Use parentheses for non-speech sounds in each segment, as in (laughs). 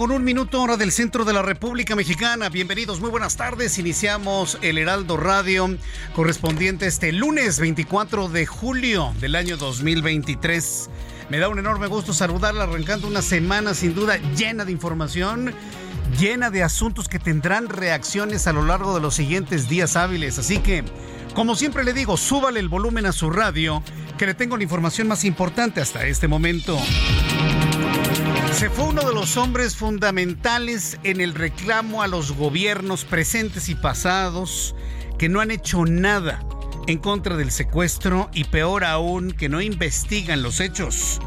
Con un minuto hora del centro de la República Mexicana. Bienvenidos, muy buenas tardes. Iniciamos el Heraldo Radio correspondiente este lunes 24 de julio del año 2023. Me da un enorme gusto saludarla arrancando una semana sin duda llena de información, llena de asuntos que tendrán reacciones a lo largo de los siguientes días hábiles. Así que, como siempre le digo, súbale el volumen a su radio, que le tengo la información más importante hasta este momento. Se fue uno de los hombres fundamentales en el reclamo a los gobiernos presentes y pasados que no han hecho nada en contra del secuestro y peor aún que no investigan los hechos.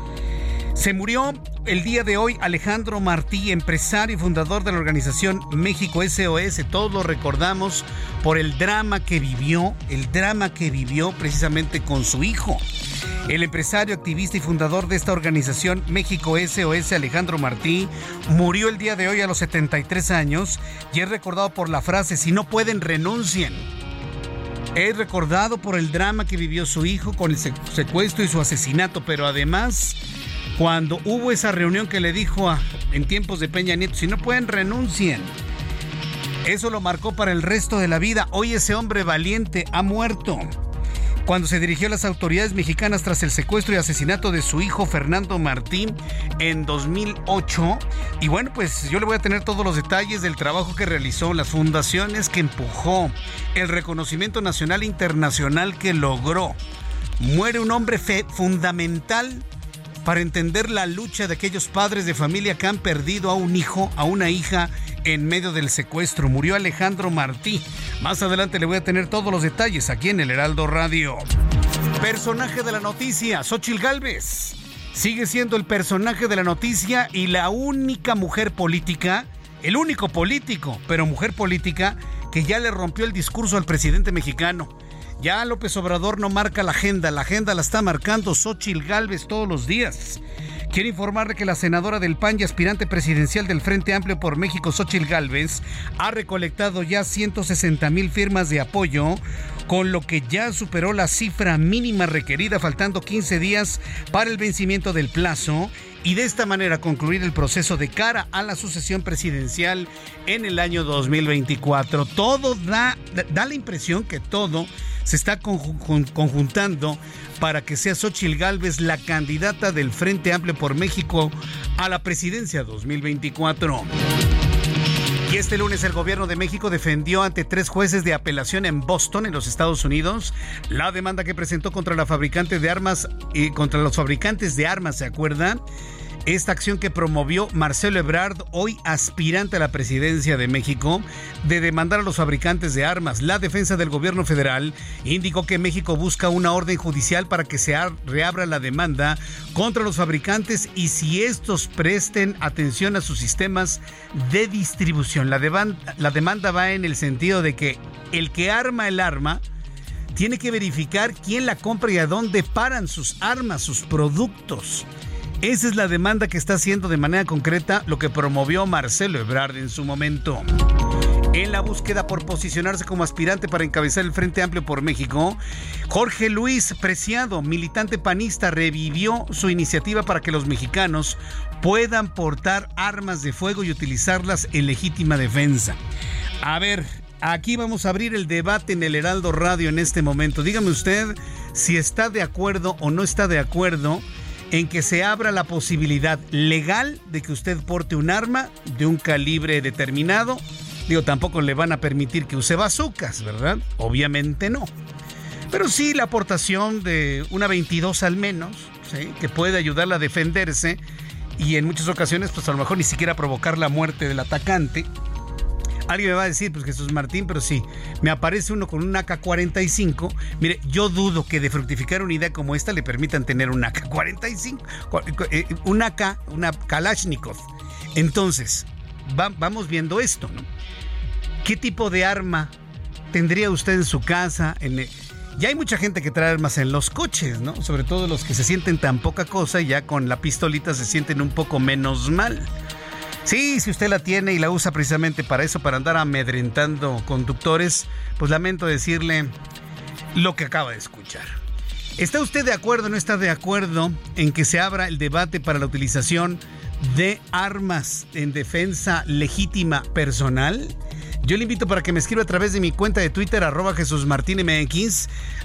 Se murió el día de hoy Alejandro Martí, empresario y fundador de la organización México SOS. Todos lo recordamos por el drama que vivió, el drama que vivió precisamente con su hijo. El empresario, activista y fundador de esta organización México SOS, Alejandro Martí, murió el día de hoy a los 73 años y es recordado por la frase, si no pueden, renuncien. Es recordado por el drama que vivió su hijo con el secuestro y su asesinato, pero además cuando hubo esa reunión que le dijo a, en tiempos de Peña Nieto, si no pueden, renuncien. Eso lo marcó para el resto de la vida. Hoy ese hombre valiente ha muerto. Cuando se dirigió a las autoridades mexicanas tras el secuestro y asesinato de su hijo Fernando Martín en 2008. Y bueno, pues yo le voy a tener todos los detalles del trabajo que realizó, las fundaciones que empujó, el reconocimiento nacional e internacional que logró. Muere un hombre fundamental para entender la lucha de aquellos padres de familia que han perdido a un hijo, a una hija en medio del secuestro. Murió Alejandro Martí. Más adelante le voy a tener todos los detalles aquí en el Heraldo Radio. Personaje de la noticia, Xochil Gálvez. Sigue siendo el personaje de la noticia y la única mujer política, el único político, pero mujer política, que ya le rompió el discurso al presidente mexicano. Ya López Obrador no marca la agenda, la agenda la está marcando Xochil Gálvez todos los días. Quiero informarle que la senadora del PAN y aspirante presidencial del Frente Amplio por México, Xochil Gálvez, ha recolectado ya 160 mil firmas de apoyo, con lo que ya superó la cifra mínima requerida, faltando 15 días para el vencimiento del plazo y de esta manera concluir el proceso de cara a la sucesión presidencial en el año 2024. Todo da, da la impresión que todo se está conjuntando para que sea Xochil Gálvez la candidata del Frente Amplio por México a la presidencia 2024. Y este lunes el gobierno de México defendió ante tres jueces de apelación en Boston, en los Estados Unidos, la demanda que presentó contra la fabricante de armas y contra los fabricantes de armas, ¿se acuerdan? Esta acción que promovió Marcelo Ebrard, hoy aspirante a la presidencia de México, de demandar a los fabricantes de armas. La defensa del gobierno federal indicó que México busca una orden judicial para que se reabra la demanda contra los fabricantes y si estos presten atención a sus sistemas de distribución. La, demanda, va en el sentido de que el que arma el arma tiene que verificar quién la compra y a dónde paran sus armas, sus productos. Esa es la demanda que está haciendo de manera concreta lo que promovió Marcelo Ebrard en su momento. En la búsqueda por posicionarse como aspirante para encabezar el Frente Amplio por México, Jorge Luis Preciado, militante panista, revivió su iniciativa para que los mexicanos puedan portar armas de fuego y utilizarlas en legítima defensa. A ver, aquí vamos a abrir el debate en el Heraldo Radio en este momento. Dígame usted si está de acuerdo o no está de acuerdo en que se abra la posibilidad legal de que usted porte un arma de un calibre determinado. Digo, tampoco le van a permitir que use bazucas, ¿verdad? Obviamente no. Pero sí la aportación de una 22 al menos, que puede ayudarla a defenderse y en muchas ocasiones, pues a lo mejor ni siquiera provocar la muerte del atacante Alguien me va a decir, pues Jesús Martín, pero sí, me aparece uno con un AK-45. Mire, yo dudo que de fructificar una idea como esta le permitan tener un AK-45, eh, un AK, una Kalashnikov. Entonces, vamos viendo esto, ¿no? ¿Qué tipo de arma tendría usted en su casa? En, ya hay mucha gente que trae armas en los coches, ¿no? Sobre todo los que se sienten tan poca cosa y ya con la pistolita se sienten un poco menos mal. Sí, si usted la tiene y la usa precisamente para eso, para andar amedrentando conductores, pues lamento decirle lo que acaba de escuchar. ¿Está usted de acuerdo o no está de acuerdo en que se abra el debate para la utilización de armas en defensa legítima personal? Yo le invito para que me escriba a través de mi cuenta de Twitter, arroba Jesús.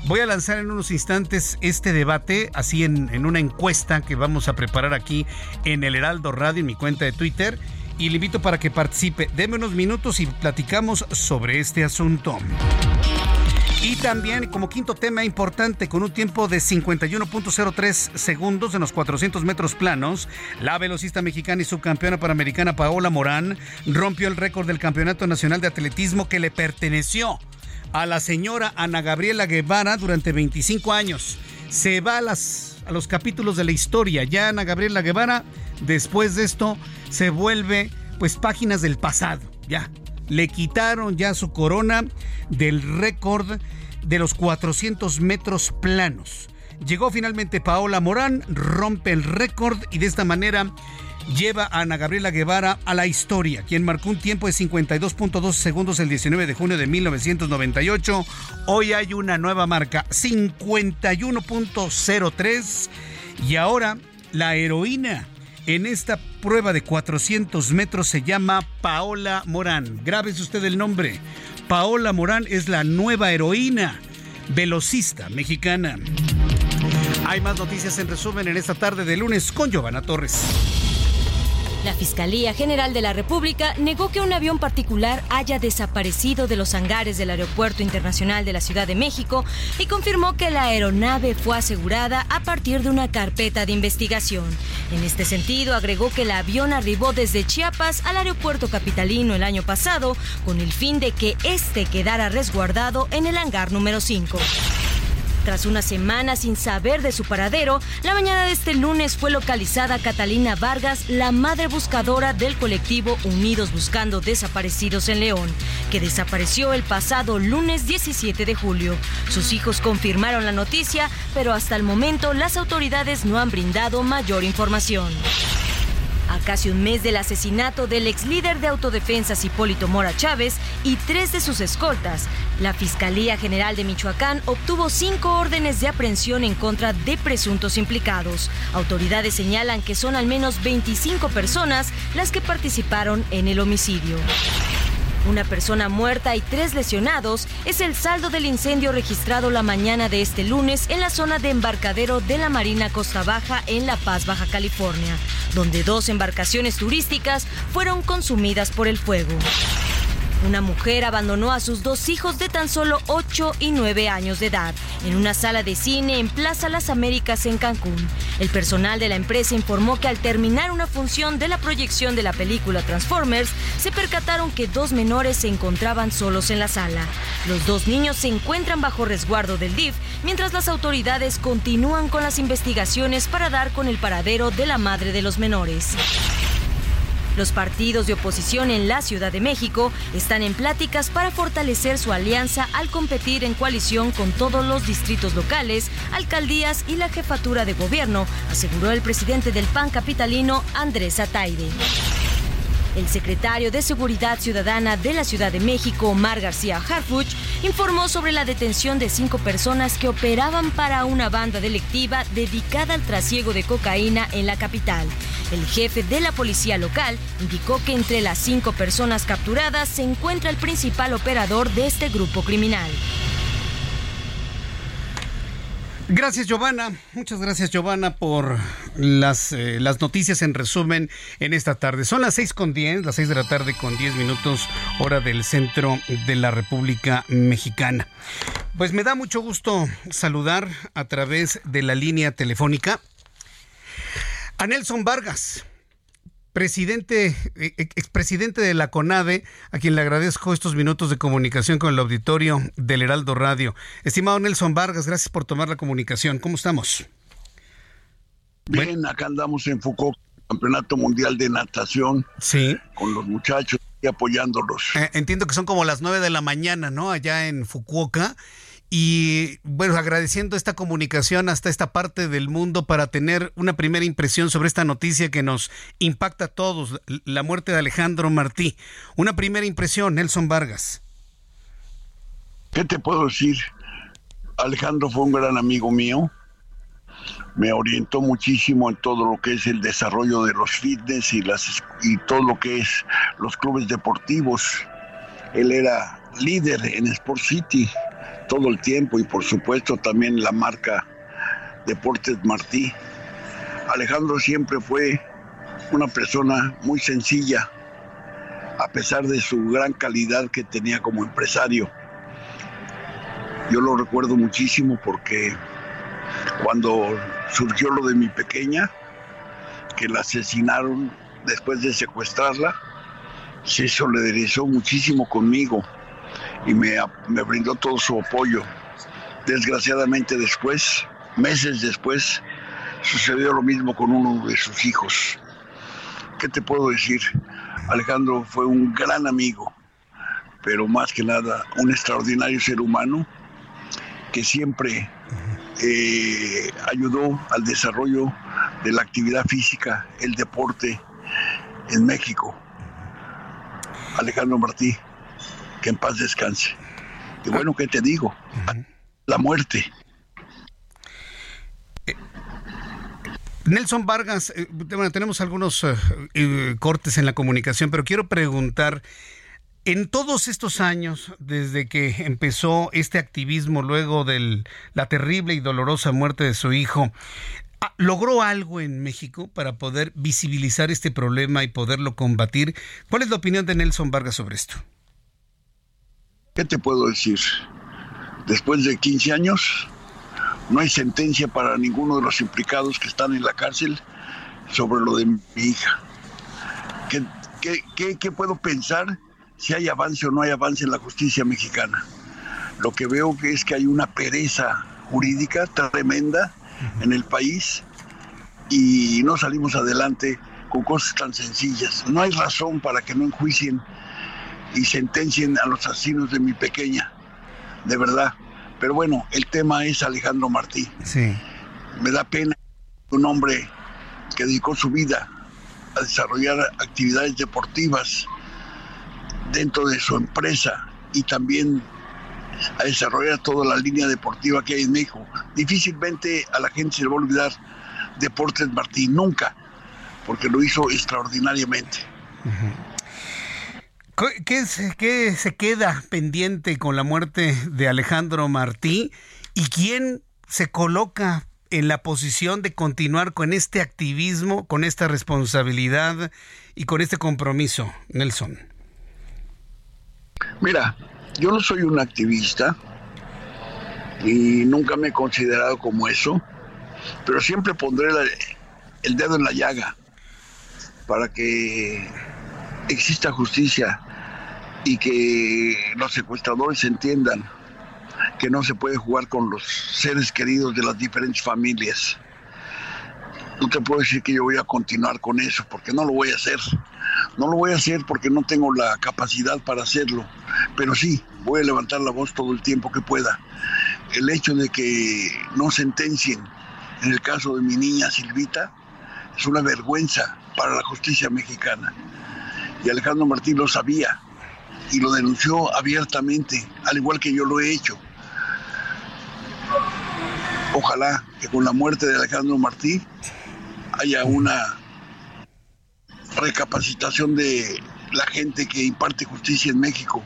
Voy a lanzar en unos instantes este debate, así en, en una encuesta que vamos a preparar aquí en el Heraldo Radio, en mi cuenta de Twitter. Y le invito para que participe. Deme unos minutos y platicamos sobre este asunto. Y también como quinto tema importante, con un tiempo de 51.03 segundos en los 400 metros planos, la velocista mexicana y subcampeona panamericana Paola Morán rompió el récord del Campeonato Nacional de Atletismo que le perteneció a la señora Ana Gabriela Guevara durante 25 años. Se va a, las, a los capítulos de la historia. Ya Ana Gabriela Guevara, después de esto, se vuelve pues páginas del pasado. Ya, le quitaron ya su corona del récord de los 400 metros planos. Llegó finalmente Paola Morán, rompe el récord y de esta manera lleva a Ana Gabriela Guevara a la historia, quien marcó un tiempo de 52.2 segundos el 19 de junio de 1998. Hoy hay una nueva marca, 51.03. Y ahora la heroína en esta prueba de 400 metros se llama Paola Morán. Grábese usted el nombre. Paola Morán es la nueva heroína velocista mexicana. Hay más noticias en resumen en esta tarde de lunes con Giovanna Torres. La Fiscalía General de la República negó que un avión particular haya desaparecido de los hangares del Aeropuerto Internacional de la Ciudad de México y confirmó que la aeronave fue asegurada a partir de una carpeta de investigación. En este sentido, agregó que el avión arribó desde Chiapas al aeropuerto capitalino el año pasado con el fin de que éste quedara resguardado en el hangar número 5. Tras una semana sin saber de su paradero, la mañana de este lunes fue localizada Catalina Vargas, la madre buscadora del colectivo Unidos Buscando Desaparecidos en León, que desapareció el pasado lunes 17 de julio. Sus hijos confirmaron la noticia, pero hasta el momento las autoridades no han brindado mayor información. A casi un mes del asesinato del ex líder de autodefensas Hipólito Mora Chávez y tres de sus escoltas, la Fiscalía General de Michoacán obtuvo cinco órdenes de aprehensión en contra de presuntos implicados. Autoridades señalan que son al menos 25 personas las que participaron en el homicidio. Una persona muerta y tres lesionados es el saldo del incendio registrado la mañana de este lunes en la zona de embarcadero de la Marina Costa Baja en La Paz, Baja California, donde dos embarcaciones turísticas fueron consumidas por el fuego. Una mujer abandonó a sus dos hijos de tan solo 8 y 9 años de edad en una sala de cine en Plaza Las Américas en Cancún. El personal de la empresa informó que al terminar una función de la proyección de la película Transformers, se percataron que dos menores se encontraban solos en la sala. Los dos niños se encuentran bajo resguardo del DIF, mientras las autoridades continúan con las investigaciones para dar con el paradero de la madre de los menores. Los partidos de oposición en la Ciudad de México están en pláticas para fortalecer su alianza al competir en coalición con todos los distritos locales, alcaldías y la jefatura de gobierno, aseguró el presidente del PAN capitalino Andrés Ataide. El secretario de Seguridad Ciudadana de la Ciudad de México, Omar García Harfuch, informó sobre la detención de cinco personas que operaban para una banda delictiva dedicada al trasiego de cocaína en la capital. El jefe de la policía local indicó que entre las cinco personas capturadas se encuentra el principal operador de este grupo criminal. Gracias, Giovanna. Muchas gracias, Giovanna, por las, eh, las noticias en resumen en esta tarde. Son las seis con diez, las seis de la tarde con diez minutos, hora del centro de la República Mexicana. Pues me da mucho gusto saludar a través de la línea telefónica a Nelson Vargas presidente, eh, expresidente de la CONADE, a quien le agradezco estos minutos de comunicación con el auditorio del Heraldo Radio. Estimado Nelson Vargas, gracias por tomar la comunicación. ¿Cómo estamos? Bien, acá andamos en Foucault, Campeonato Mundial de Natación. Sí. Con los muchachos y apoyándolos. Eh, entiendo que son como las nueve de la mañana, ¿no? Allá en Fukuoka. Y bueno, agradeciendo esta comunicación hasta esta parte del mundo para tener una primera impresión sobre esta noticia que nos impacta a todos, la muerte de Alejandro Martí. Una primera impresión, Nelson Vargas. ¿Qué te puedo decir? Alejandro fue un gran amigo mío. Me orientó muchísimo en todo lo que es el desarrollo de los fitness y, las, y todo lo que es los clubes deportivos. Él era líder en Sport City todo el tiempo y por supuesto también la marca Deportes Martí. Alejandro siempre fue una persona muy sencilla, a pesar de su gran calidad que tenía como empresario. Yo lo recuerdo muchísimo porque cuando surgió lo de mi pequeña, que la asesinaron después de secuestrarla, se solidarizó muchísimo conmigo y me, me brindó todo su apoyo. Desgraciadamente después, meses después, sucedió lo mismo con uno de sus hijos. ¿Qué te puedo decir? Alejandro fue un gran amigo, pero más que nada un extraordinario ser humano que siempre eh, ayudó al desarrollo de la actividad física, el deporte en México. Alejandro Martí que en paz descanse. Y bueno, ¿qué te digo? La muerte. Eh, Nelson Vargas, eh, bueno, tenemos algunos eh, cortes en la comunicación, pero quiero preguntar, en todos estos años, desde que empezó este activismo luego de la terrible y dolorosa muerte de su hijo, ah, ¿logró algo en México para poder visibilizar este problema y poderlo combatir? ¿Cuál es la opinión de Nelson Vargas sobre esto? ¿Qué te puedo decir? Después de 15 años, no hay sentencia para ninguno de los implicados que están en la cárcel sobre lo de mi hija. ¿Qué, qué, puedo pensar si hay avance o no hay avance en la justicia mexicana? Lo que veo que es que hay una pereza jurídica tremenda en el país y no salimos adelante con cosas tan sencillas. No hay razón para que no enjuicien y sentencien a los asesinos de mi pequeña, de verdad. Pero bueno, el tema es Alejandro Martí. Sí. Me da pena un hombre que dedicó su vida a desarrollar actividades deportivas dentro de su empresa y también a desarrollar toda la línea deportiva que hay en México. Difícilmente a la gente se le va a olvidar Deportes Martí, nunca, porque lo hizo extraordinariamente. ¿Qué, ¿Qué, se queda pendiente con la muerte de Alejandro Martí? ¿Y quién se coloca en la posición de continuar con este activismo, con esta responsabilidad y con este compromiso, Nelson? Mira, yo no soy un activista y nunca me he considerado como eso, pero siempre pondré el dedo en la llaga para que exista justicia y que los secuestradores entiendan que no se puede jugar con los seres queridos de las diferentes familias. no te puedo decir que yo voy a continuar con eso, porque no lo voy a hacer. No lo voy a hacer porque no tengo la capacidad para hacerlo, pero sí, voy a levantar la voz todo el tiempo que pueda. El hecho de que no sentencien en el caso de mi niña Silvita es una vergüenza para la justicia mexicana. Y Alejandro Martín lo sabía y lo denunció abiertamente, al igual que yo lo he hecho. Ojalá que con la muerte de Alejandro Martí haya una recapacitación de la gente que imparte justicia en México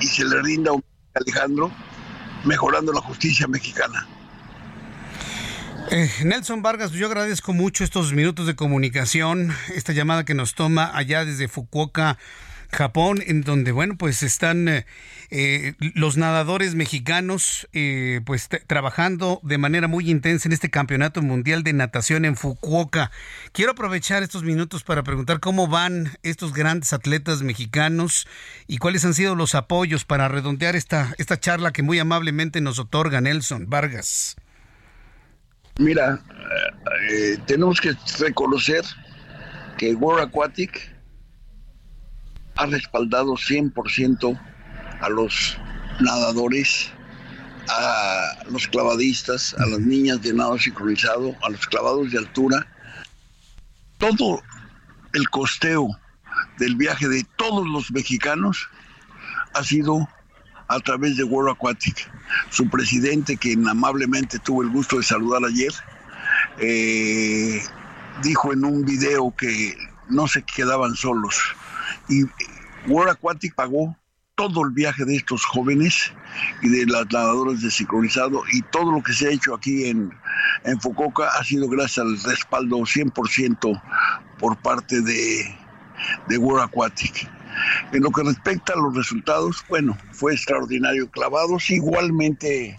y se le rinda a Alejandro mejorando la justicia mexicana. Eh, Nelson Vargas, yo agradezco mucho estos minutos de comunicación, esta llamada que nos toma allá desde Fukuoka, Japón, en donde, bueno, pues están eh, eh, los nadadores mexicanos, eh, pues trabajando de manera muy intensa en este campeonato mundial de natación en Fukuoka. Quiero aprovechar estos minutos para preguntar cómo van estos grandes atletas mexicanos y cuáles han sido los apoyos para redondear esta, esta charla que muy amablemente nos otorga Nelson Vargas. Mira, tenemos que reconocer que World Aquatic ha respaldado 100% a los nadadores, a los clavadistas, a las niñas de nado sincronizado, a los clavados de altura. Todo el costeo del viaje de todos los mexicanos ha sido a través de World Aquatic. Su presidente, quien amablemente tuvo el gusto de saludar ayer, eh, dijo en un video que no se quedaban solos y World Aquatic pagó todo el viaje de estos jóvenes y de las nadadoras de sincronizado y todo lo que se ha hecho aquí en, en Fukuoka ha sido gracias al respaldo 100% por parte de, de World Aquatic. En lo que respecta a los resultados, bueno, fue extraordinario clavados, igualmente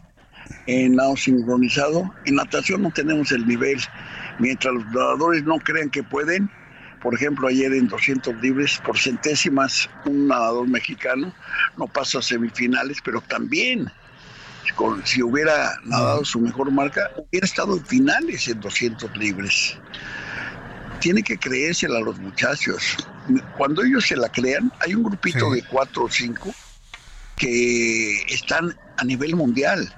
en nado sincronizado. En natación no tenemos el nivel. Mientras los nadadores no crean que pueden, por ejemplo, ayer en 200 libres, por centésimas, un nadador mexicano no pasa a semifinales, pero también, si hubiera nadado su mejor marca, hubiera estado en finales en 200 libres. Tiene que creérsela a los muchachos. Cuando ellos se la crean, hay un grupito de cuatro o cinco que están a nivel mundial.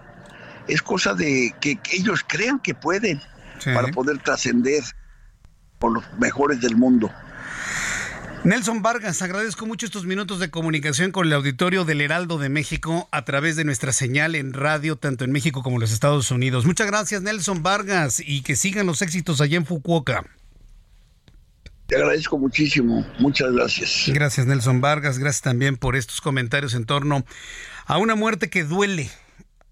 Es cosa de que, ellos crean que pueden para poder trascender por los mejores del mundo. Nelson Vargas, agradezco mucho estos minutos de comunicación con el auditorio del Heraldo de México a través de nuestra señal en radio, tanto en México como en los Estados Unidos. Muchas gracias, Nelson Vargas, y que sigan los éxitos allá en Fukuoka. Te agradezco muchísimo, muchas gracias. Gracias, Nelson Vargas, gracias también por estos comentarios en torno a una muerte que duele,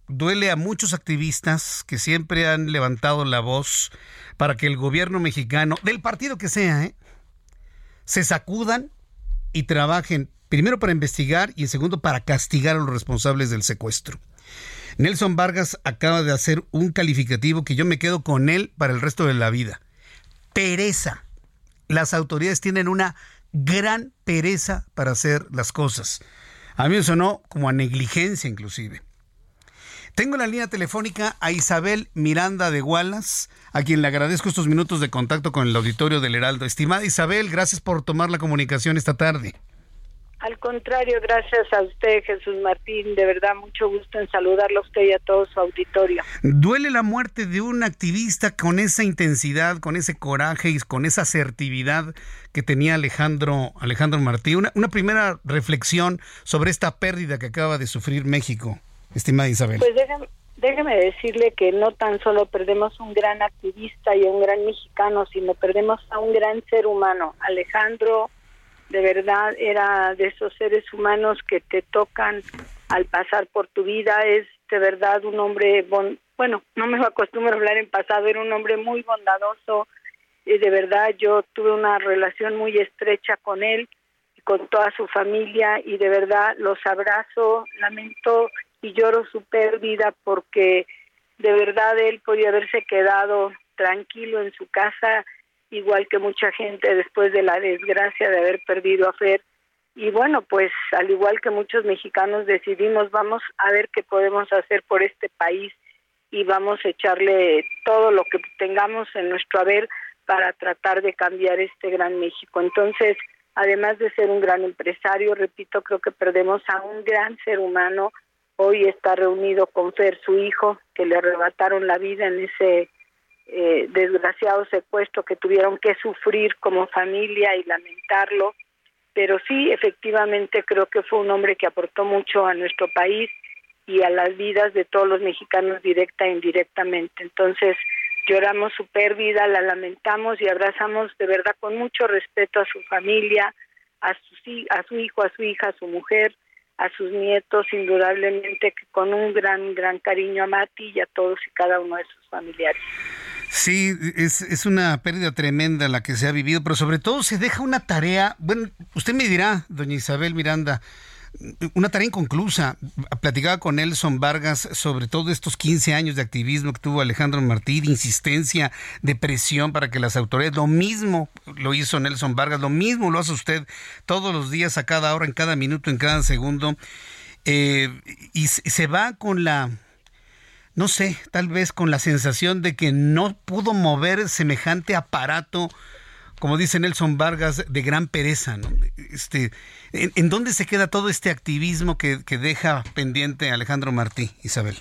duele a muchos activistas que siempre han levantado la voz para que el gobierno mexicano, del partido que sea, ¿eh? se sacudan y trabajen primero para investigar y segundo para castigar a los responsables del secuestro. Nelson Vargas acaba de hacer un calificativo que yo me quedo con él para el resto de la vida. Pereza. Las autoridades tienen una gran pereza para hacer las cosas. A mí me sonó como a negligencia inclusive. Tengo en la línea telefónica a Isabel Miranda de Gualas, a quien le agradezco estos minutos de contacto con el auditorio del Heraldo. Estimada Isabel, gracias por tomar la comunicación esta tarde. Al contrario, gracias a usted, Jesús Martín. De verdad, mucho gusto en saludarlo a usted y a todo su auditorio. ¿Duele la muerte de un activista con esa intensidad, con ese coraje y con esa asertividad que tenía Alejandro, Alejandro Martí? Una, una primera reflexión sobre esta pérdida que acaba de sufrir México estimada Isabel? Pues déjeme, decirle que no tan solo perdemos un gran activista y un gran mexicano, sino perdemos a un gran ser humano. Alejandro, de verdad, era de esos seres humanos que te tocan al pasar por tu vida. Es de verdad un hombre, bueno, no me acostumbro a hablar en pasado, era un hombre muy bondadoso. Y de verdad, yo tuve una relación muy estrecha con él con toda su familia y de verdad los abrazo, lamento y lloro su pérdida porque de verdad él podía haberse quedado tranquilo en su casa, igual que mucha gente después de la desgracia de haber perdido a Fer. Y bueno, pues al igual que muchos mexicanos decidimos, vamos a ver qué podemos hacer por este país. y vamos a echarle todo lo que tengamos en nuestro haber para tratar de cambiar este gran México. Entonces, además de ser un gran empresario, repito, creo que perdemos a un gran ser humano. Hoy está reunido con Fer, su hijo, que le arrebataron la vida en ese eh, desgraciado secuestro que tuvieron que sufrir como familia y lamentarlo. Pero sí, efectivamente, creo que fue un hombre que aportó mucho a nuestro país y a las vidas de todos los mexicanos directa e indirectamente. Entonces, lloramos su pérdida, la lamentamos y abrazamos de verdad con mucho respeto a su familia, a a su hijo, a su hija, a su mujer, a sus nietos, indudablemente con un gran, gran cariño a Mati y a todos y cada uno de sus familiares. Sí, es, es una pérdida tremenda la que se ha vivido, pero sobre todo se deja una tarea, bueno, usted me dirá, doña Isabel Miranda, una tarea inconclusa. Platicaba con Nelson Vargas sobre todo estos 15 años de activismo que tuvo Alejandro Martí, de insistencia, de presión para que las autoridades, lo mismo lo hizo Nelson Vargas, lo mismo lo hace usted todos los días, a cada hora, en cada minuto, en cada segundo. Eh, y se va con la, no sé, tal vez con la sensación de que no pudo mover semejante aparato como dice Nelson Vargas, de gran pereza. ¿no? Este, ¿en, dónde se queda todo este activismo que, que deja pendiente Alejandro Martí, Isabel?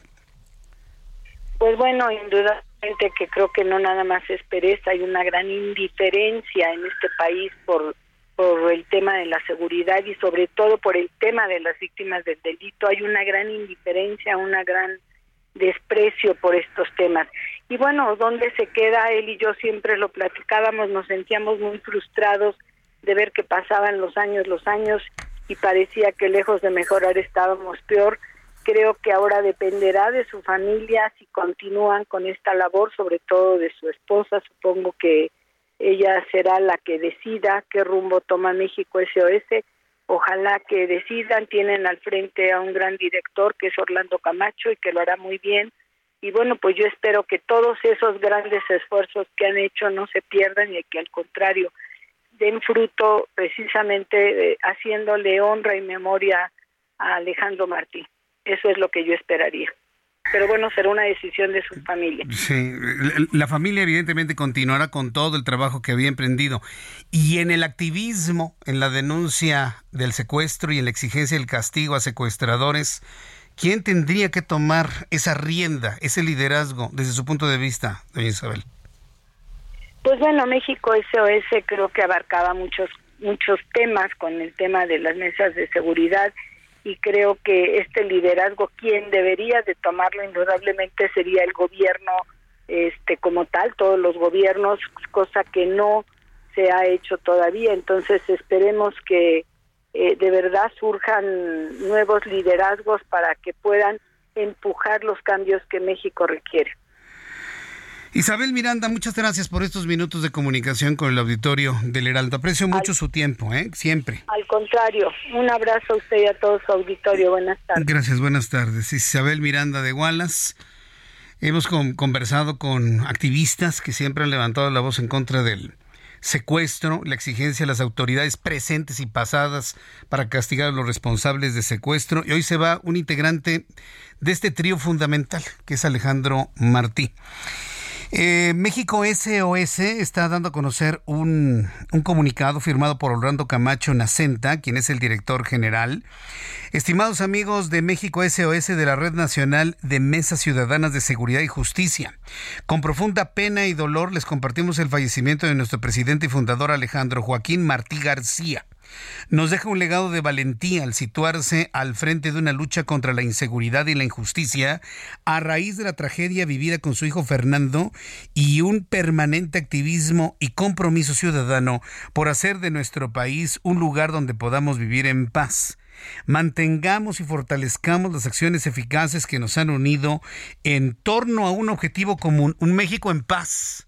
Pues bueno, indudablemente que creo que no nada más es pereza, hay una gran indiferencia en este país por, por el tema de la seguridad y sobre todo por el tema de las víctimas del delito. Hay una gran indiferencia, una gran desprecio por estos temas. Y bueno, ¿dónde se queda? Él y yo siempre lo platicábamos, nos sentíamos muy frustrados de ver que pasaban los años, los años y parecía que lejos de mejorar estábamos peor. Creo que ahora dependerá de su familia si continúan con esta labor, sobre todo de su esposa. Supongo que ella será la que decida qué rumbo toma México SOS. Ojalá que decidan. Tienen al frente a un gran director que es Orlando Camacho y que lo hará muy bien y bueno, pues yo espero que todos esos grandes esfuerzos que han hecho no se pierdan y que al contrario den fruto precisamente eh, haciéndole honra y memoria a Alejandro Martí. Eso es lo que yo esperaría. Pero bueno, será una decisión de su familia. Sí, la familia evidentemente continuará con todo el trabajo que había emprendido. Y en el activismo, en la denuncia del secuestro y en la exigencia del castigo a secuestradores, ¿Quién tendría que tomar esa rienda, ese liderazgo desde su punto de vista, doña Isabel? Pues bueno, México SOS creo que abarcaba muchos muchos temas con el tema de las mesas de seguridad y creo que este liderazgo quien debería de tomarlo indudablemente sería el gobierno este como tal, todos los gobiernos, cosa que no se ha hecho todavía, entonces esperemos que eh, de verdad surjan nuevos liderazgos para que puedan empujar los cambios que México requiere. Isabel Miranda, muchas gracias por estos minutos de comunicación con el auditorio del Heraldo. Aprecio mucho su tiempo, ¿eh? siempre. Al contrario, un abrazo a usted y a todo su auditorio. Buenas tardes. Gracias, buenas tardes. Isabel Miranda de Wallace. Hemos conversado con activistas que siempre han levantado la voz en contra del secuestro, la exigencia de las autoridades presentes y pasadas para castigar a los responsables de secuestro. Y hoy se va un integrante de este trío fundamental, que es Alejandro Martí. Eh, México SOS está dando a conocer un, un, comunicado firmado por Orlando Camacho Nacenta, quien es el director general. Estimados amigos de México SOS de la Red Nacional de Mesas Ciudadanas de Seguridad y Justicia, con profunda pena y dolor les compartimos el fallecimiento de nuestro presidente y fundador Alejandro Joaquín Martí García nos deja un legado de valentía al situarse al frente de una lucha contra la inseguridad y la injusticia a raíz de la tragedia vivida con su hijo Fernando y un permanente activismo y compromiso ciudadano por hacer de nuestro país un lugar donde podamos vivir en paz. Mantengamos y fortalezcamos las acciones eficaces que nos han unido en torno a un objetivo común, un México en paz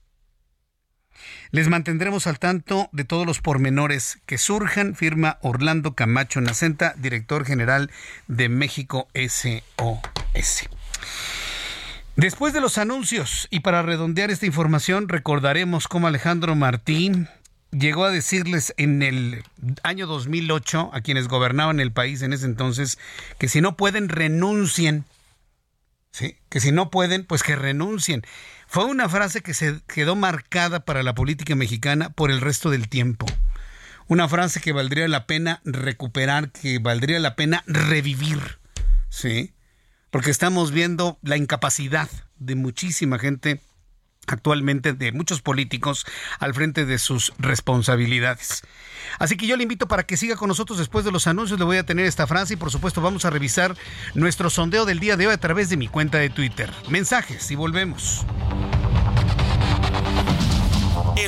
les mantendremos al tanto de todos los pormenores que surjan, firma Orlando Camacho Nacenta, director general de México SOS. Después de los anuncios, y para redondear esta información, recordaremos cómo Alejandro Martín llegó a decirles en el año 2008 a quienes gobernaban el país en ese entonces que si no pueden renuncien ¿sí? Que si no pueden, pues que renuncien. Fue una frase que se quedó marcada para la política mexicana por el resto del tiempo. Una frase que valdría la pena recuperar, que valdría la pena revivir, ¿sí? Porque estamos viendo la incapacidad de muchísima gente actualmente de muchos políticos al frente de sus responsabilidades. Así que yo le invito para que siga con nosotros después de los anuncios. Le voy a tener esta frase y por supuesto vamos a revisar nuestro sondeo del día de hoy a través de mi cuenta de Twitter. Mensajes y volvemos.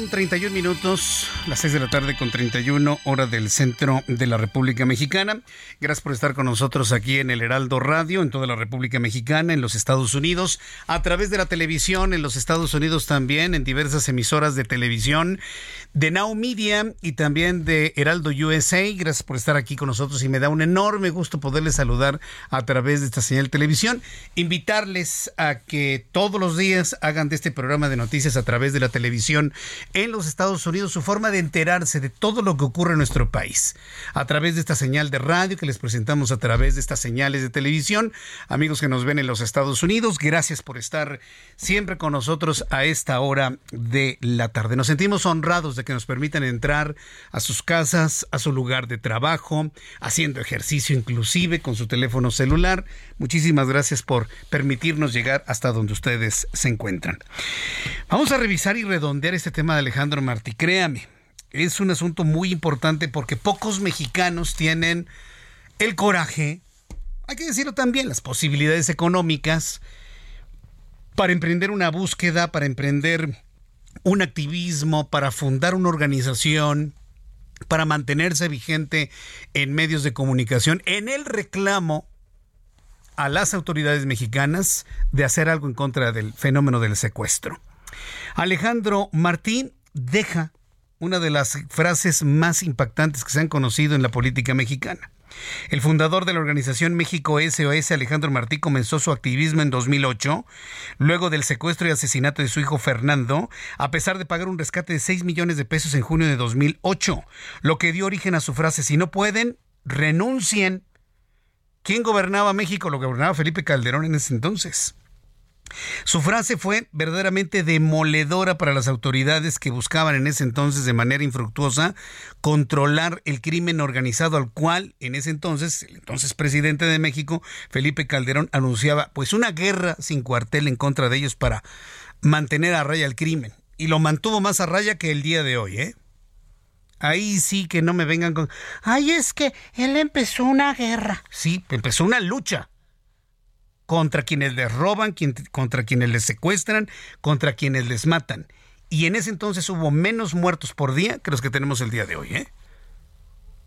Con 31 minutos, las 6 de la tarde con 31 hora del centro de la República Mexicana. Gracias por estar con nosotros aquí en el Heraldo Radio, en toda la República Mexicana, en los Estados Unidos, a través de la televisión, en los Estados Unidos también, en diversas emisoras de televisión, de Now Media y también de Heraldo USA. Gracias por estar aquí con nosotros y me da un enorme gusto poderles saludar a través de esta señal de televisión. Invitarles a que todos los días hagan de este programa de noticias a través de la televisión en los Estados Unidos su forma de enterarse de todo lo que ocurre en nuestro país. A través de esta señal de radio que les presentamos a través de estas señales de televisión. Amigos que nos ven en los Estados Unidos, gracias por estar siempre con nosotros a esta hora de la tarde. Nos sentimos honrados de que nos permitan entrar a sus casas, a su lugar de trabajo, haciendo ejercicio inclusive con su teléfono celular. Muchísimas gracias por permitirnos llegar hasta donde ustedes se encuentran. Vamos a revisar y redondear este tema de Alejandro Martí. Créame, es un asunto muy importante porque pocos mexicanos tienen el coraje, hay que decirlo también, las posibilidades económicas para emprender una búsqueda, para emprender un activismo, para fundar una organización, para mantenerse vigente en medios de comunicación, en el reclamo a las autoridades mexicanas de hacer algo en contra del fenómeno del secuestro. Alejandro Martín deja una de las frases más impactantes que se han conocido en la política mexicana. El fundador de la organización México SOS, Alejandro Martí, comenzó su activismo en 2008, luego del secuestro y asesinato de su hijo Fernando, a pesar de pagar un rescate de 6 millones de pesos en junio de 2008, lo que dio origen a su frase, si no pueden, renuncien. ¿Quién gobernaba México? Lo gobernaba Felipe Calderón en ese entonces. Su frase fue verdaderamente demoledora para las autoridades que buscaban en ese entonces de manera infructuosa controlar el crimen organizado al cual en ese entonces el entonces presidente de México Felipe Calderón anunciaba pues una guerra sin cuartel en contra de ellos para mantener a raya el crimen y lo mantuvo más a raya que el día de hoy, ¿eh? Ahí sí que no me vengan con, ay, es que él empezó una guerra. Sí, empezó una lucha contra quienes les roban, contra quienes les secuestran, contra quienes les matan. Y en ese entonces hubo menos muertos por día que los que tenemos el día de hoy. ¿eh?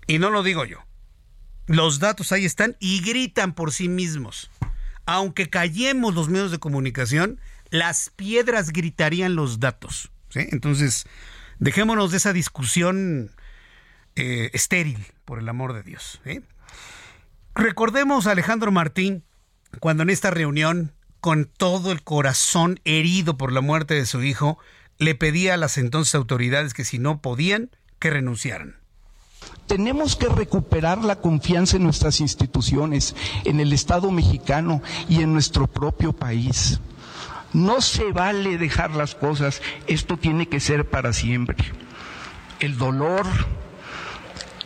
Y no lo digo yo. Los datos ahí están y gritan por sí mismos. Aunque callemos los medios de comunicación, las piedras gritarían los datos. Entonces, dejémonos de esa discusión eh, estéril, por el amor de Dios. Recordemos a Alejandro Martín, cuando en esta reunión, con todo el corazón herido por la muerte de su hijo, le pedía a las entonces autoridades que si no podían, que renunciaran. Tenemos que recuperar la confianza en nuestras instituciones, en el Estado mexicano y en nuestro propio país. No se vale dejar las cosas, esto tiene que ser para siempre. El dolor,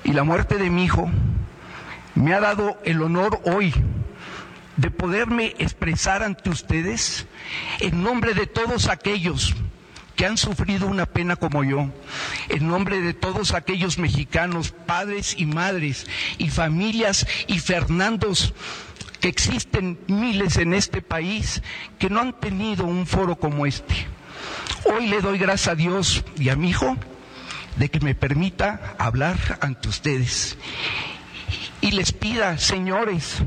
y la muerte de mi hijo me ha dado el honor hoy de poderme expresar ante ustedes en nombre de todos aquellos que han sufrido una pena como yo, en nombre de todos aquellos mexicanos, padres y madres, y familias y Fernandos, que existen miles en este país que no han tenido un foro como este. Hoy le doy gracias a Dios y a mi hijo de que me permita hablar ante ustedes. Y les pida, señores,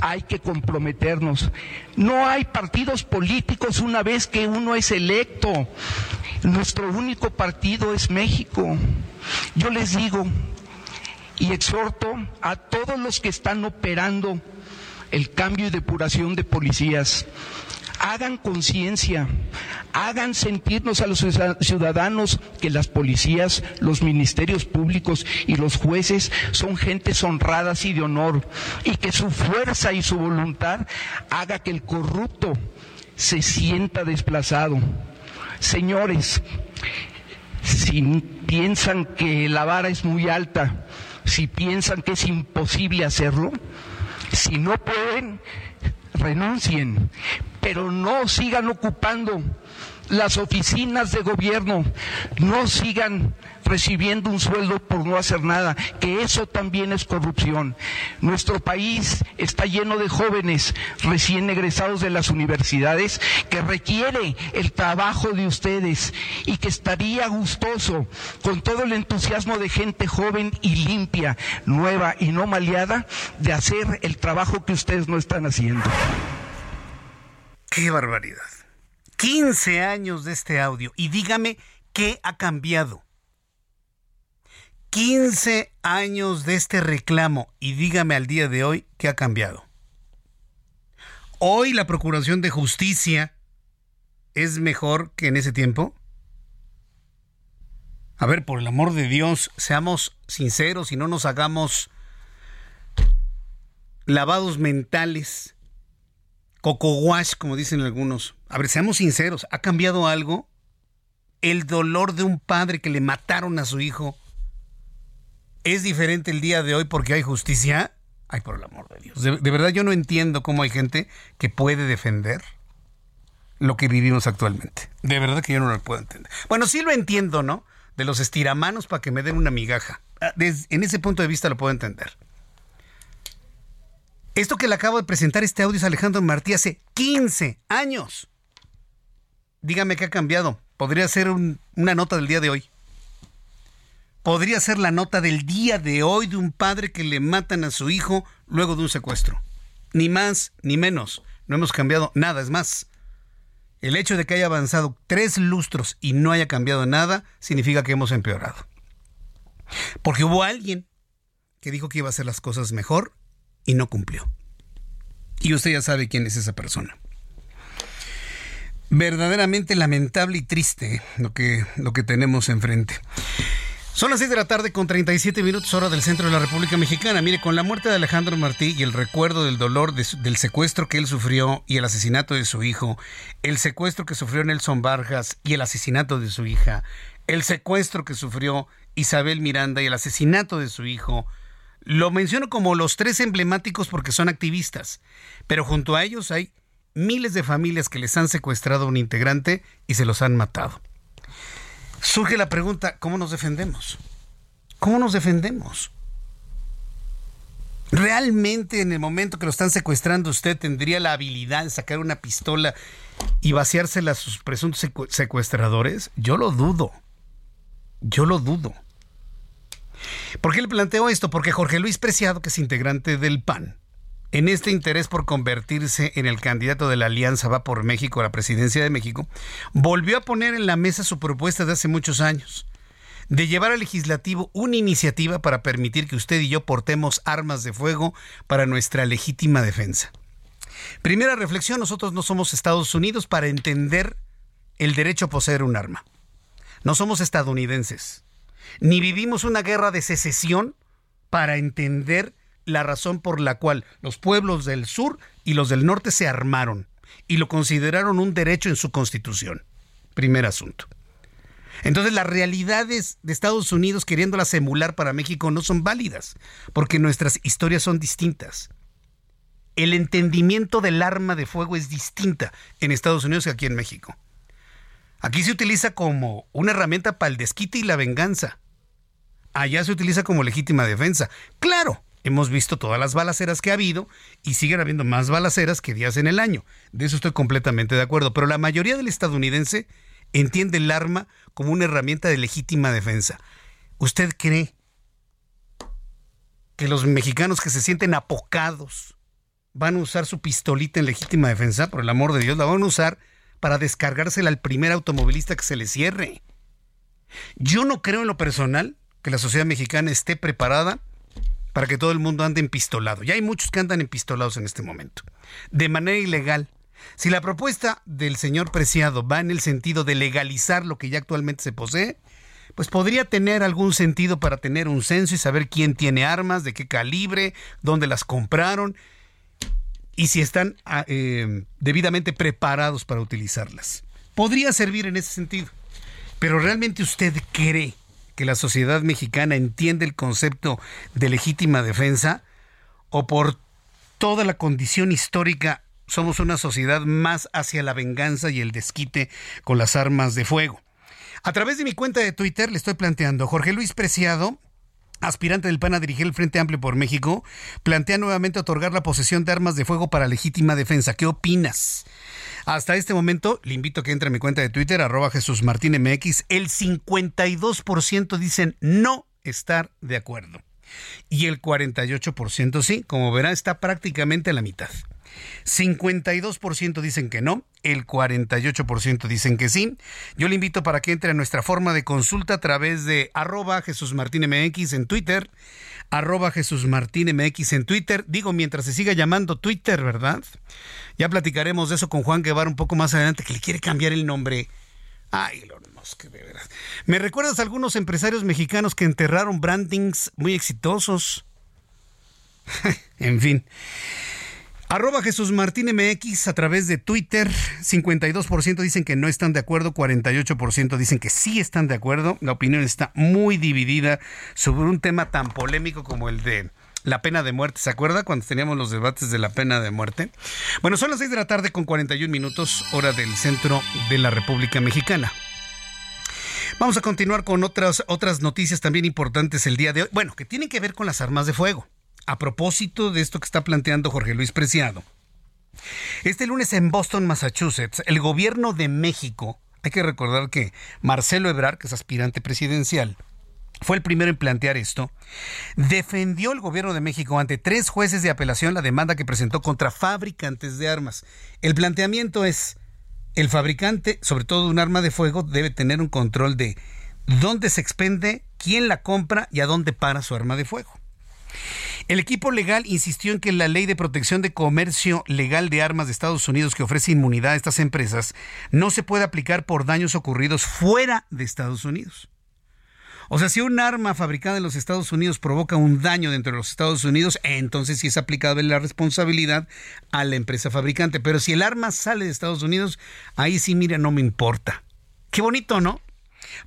hay que comprometernos. No hay partidos políticos una vez que uno es electo. Nuestro único partido es México. Yo les digo y exhorto a todos los que están operando el cambio y depuración de policías hagan conciencia, hagan sentirnos a los ciudadanos que las policías, los ministerios públicos y los jueces son gentes honradas y de honor y que su fuerza y su voluntad haga que el corrupto se sienta desplazado. Señores, si piensan que la vara es muy alta, si piensan que es imposible hacerlo, si no pueden, renuncien, pero no sigan ocupando las oficinas de gobierno, no sigan recibiendo un sueldo por no hacer nada, que eso también es corrupción. Nuestro país está lleno de jóvenes recién egresados de las universidades que requiere el trabajo de ustedes y que estaría gustoso con todo el entusiasmo de gente joven y limpia, nueva y no maleada, de hacer el trabajo que ustedes no están haciendo. Qué barbaridad. 15 años de este audio y dígame qué ha cambiado. 15 años de este reclamo y dígame al día de hoy qué ha cambiado. Hoy la Procuración de Justicia es mejor que en ese tiempo. A ver, por el amor de Dios, seamos sinceros y no nos hagamos lavados mentales coco como dicen algunos. A ver, seamos sinceros, ¿ha cambiado algo? El dolor de un padre que le mataron a su hijo es diferente el día de hoy porque hay justicia. Ay, por el amor de Dios. De, verdad yo no entiendo cómo hay gente que puede defender lo que vivimos actualmente. De verdad que yo no lo puedo entender. Bueno, sí lo entiendo, ¿no? De los estiramanos para que me den una migaja. Ah, en ese punto de vista lo puedo entender. Esto que le acabo de presentar, este audio es Alejandro Martí hace 15 años. Dígame qué ha cambiado. Podría ser un, una nota del día de hoy. Podría ser la nota del día de hoy de un padre que le matan a su hijo luego de un secuestro. Ni más ni menos. No hemos cambiado nada. Es más, el hecho de que haya avanzado tres lustros y no haya cambiado nada significa que hemos empeorado. Porque hubo alguien que dijo que iba a hacer las cosas mejor y no cumplió. Y usted ya sabe quién es esa persona. Verdaderamente lamentable y triste lo que, lo que tenemos enfrente. Son las 6 de la tarde con 37 minutos hora del centro de la República Mexicana. Mire, con la muerte de Alejandro Martí y el recuerdo del dolor de del secuestro que él sufrió y el asesinato de su hijo, el secuestro que sufrió Nelson Vargas y el asesinato de su hija, el secuestro que sufrió Isabel Miranda y el asesinato de su hijo, lo menciono como los tres emblemáticos porque son activistas, pero junto a ellos hay miles de familias que les han secuestrado a un integrante y se los han matado. Surge la pregunta, ¿cómo nos defendemos? ¿Cómo nos defendemos? ¿Realmente en el momento que lo están secuestrando usted tendría la habilidad de sacar una pistola y vaciársela a sus presuntos secuestradores? Yo lo dudo. Yo lo dudo. ¿Por qué le planteo esto? Porque Jorge Luis Preciado, que es integrante del PAN, en este interés por convertirse en el candidato de la Alianza Va por México a la presidencia de México, volvió a poner en la mesa su propuesta de hace muchos años de llevar al legislativo una iniciativa para permitir que usted y yo portemos armas de fuego para nuestra legítima defensa. Primera reflexión, nosotros no somos Estados Unidos para entender el derecho a poseer un arma. No somos estadounidenses ni vivimos una guerra de secesión para entender la razón por la cual los pueblos del sur y los del norte se armaron y lo consideraron un derecho en su constitución. Primer asunto. Entonces las realidades de Estados Unidos queriéndolas emular para México no son válidas, porque nuestras historias son distintas. El entendimiento del arma de fuego es distinta en Estados Unidos que aquí en México. Aquí se utiliza como una herramienta para el desquite y la venganza. Allá se utiliza como legítima defensa. Claro, hemos visto todas las balaceras que ha habido y siguen habiendo más balaceras que días en el año. De eso estoy completamente de acuerdo. Pero la mayoría del estadounidense entiende el arma como una herramienta de legítima defensa. ¿Usted cree que los mexicanos que se sienten apocados van a usar su pistolita en legítima defensa? Por el amor de Dios, la van a usar para descargársela al primer automovilista que se le cierre. Yo no creo en lo personal que la sociedad mexicana esté preparada para que todo el mundo ande empistolado. Ya hay muchos que andan empistolados en este momento, de manera ilegal. Si la propuesta del señor Preciado va en el sentido de legalizar lo que ya actualmente se posee, pues podría tener algún sentido para tener un censo y saber quién tiene armas, de qué calibre, dónde las compraron y si están ah, eh, debidamente preparados para utilizarlas. Podría servir en ese sentido. Pero ¿realmente usted cree que la sociedad mexicana entiende el concepto de legítima defensa? ¿O por toda la condición histórica somos una sociedad más hacia la venganza y el desquite con las armas de fuego. A través de mi cuenta de Twitter le estoy planteando, Jorge Luis Preciado, aspirante del PAN a dirigir el Frente Amplio por México, plantea nuevamente otorgar la posesión de armas de fuego para legítima defensa. ¿Qué opinas? Hasta este momento, le invito a que entre a mi cuenta de Twitter, arroba Jesús Martín MX, el 52% dicen no estar de acuerdo. Y el 48% sí, como verá, está prácticamente a la mitad. 52% dicen que no, el 48% dicen que sí. Yo le invito para que entre a nuestra forma de consulta a través de arroba Jesús Martín MX en Twitter, arroba MX en Twitter. Digo, mientras se siga llamando Twitter, ¿verdad? Ya platicaremos de eso con Juan Guevara un poco más adelante, que le quiere cambiar el nombre. Ay, Elon Musk, de veras. ¿Me recuerdas a algunos empresarios mexicanos que enterraron brandings muy exitosos? (laughs) en fin. Arroba Jesús Martín MX a través de Twitter. 52% dicen que no están de acuerdo, 48% dicen que sí están de acuerdo. La opinión está muy dividida sobre un tema tan polémico como el de la pena de muerte. ¿Se acuerda cuando teníamos los debates de la pena de muerte? Bueno, son las 6 de la tarde con 41 minutos, hora del centro de la República Mexicana. Vamos a continuar con otras, otras noticias también importantes el día de hoy. Bueno, que tienen que ver con las armas de fuego a propósito de esto que está planteando Jorge Luis Preciado. Este lunes en Boston, Massachusetts, el gobierno de México, hay que recordar que Marcelo Ebrard, que es aspirante presidencial, fue el primero en plantear esto, defendió el gobierno de México ante tres jueces de apelación la demanda que presentó contra fabricantes de armas. El planteamiento es, el fabricante, sobre todo un arma de fuego, debe tener un control de dónde se expende, quién la compra y a dónde para su arma de fuego. El equipo legal insistió en que la ley de protección de comercio legal de armas de Estados Unidos que ofrece inmunidad a estas empresas no se puede aplicar por daños ocurridos fuera de Estados Unidos. O sea, si un arma fabricada en los Estados Unidos provoca un daño dentro de los Estados Unidos, entonces sí es aplicable la responsabilidad a la empresa fabricante. Pero si el arma sale de Estados Unidos, ahí sí, mira, no me importa. Qué bonito, ¿no?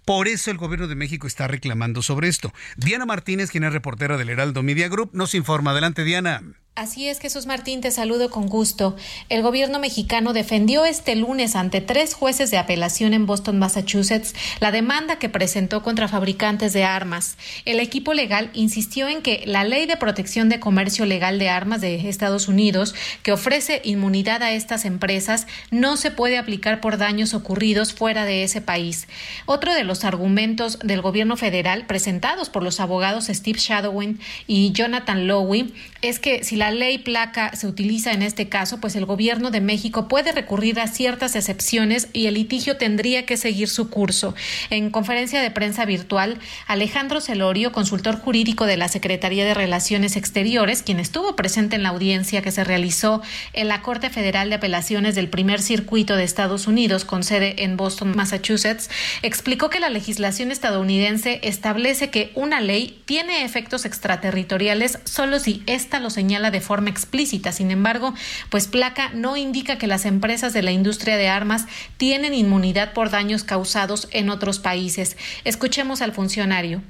Por eso el gobierno de México está reclamando sobre esto. Diana Martínez, quien es reportera del Heraldo Media Group, nos informa. Adelante, Diana. Así es, Jesús Martín, te saludo con gusto. El gobierno mexicano defendió este lunes ante tres jueces de apelación en Boston, Massachusetts, la demanda que presentó contra fabricantes de armas. El equipo legal insistió en que la Ley de Protección de Comercio Legal de Armas de Estados Unidos, que ofrece inmunidad a estas empresas, no se puede aplicar por daños ocurridos fuera de ese país. Otro de los argumentos del gobierno federal presentados por los abogados Steve Shadowin y Jonathan Lowy es que si la ley placa se utiliza en este caso, pues el gobierno de México puede recurrir a ciertas excepciones y el litigio tendría que seguir su curso. En conferencia de prensa virtual, Alejandro Celorio, consultor jurídico de la Secretaría de Relaciones Exteriores, quien estuvo presente en la audiencia que se realizó en la Corte Federal de Apelaciones del Primer Circuito de Estados Unidos, con sede en Boston, Massachusetts, explicó que la legislación estadounidense establece que una ley tiene efectos extraterritoriales solo si ésta lo señala de forma explícita. Sin embargo, pues Placa no indica que las empresas de la industria de armas tienen inmunidad por daños causados en otros países. Escuchemos al funcionario.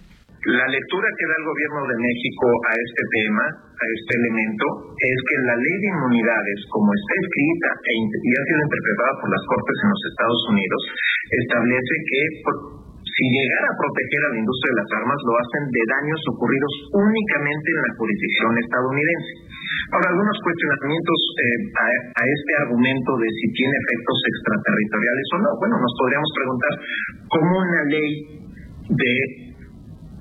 La lectura que da el gobierno de México a este tema, a este elemento, es que la ley de inmunidades, como está escrita e ha sido interpretada por las Cortes en los Estados Unidos, establece que si llegara a proteger a la industria de las armas, lo hacen de daños ocurridos únicamente en la jurisdicción estadounidense. Ahora, algunos cuestionamientos eh, a, a, este argumento de si tiene efectos extraterritoriales o no. Bueno, nos podríamos preguntar cómo una ley de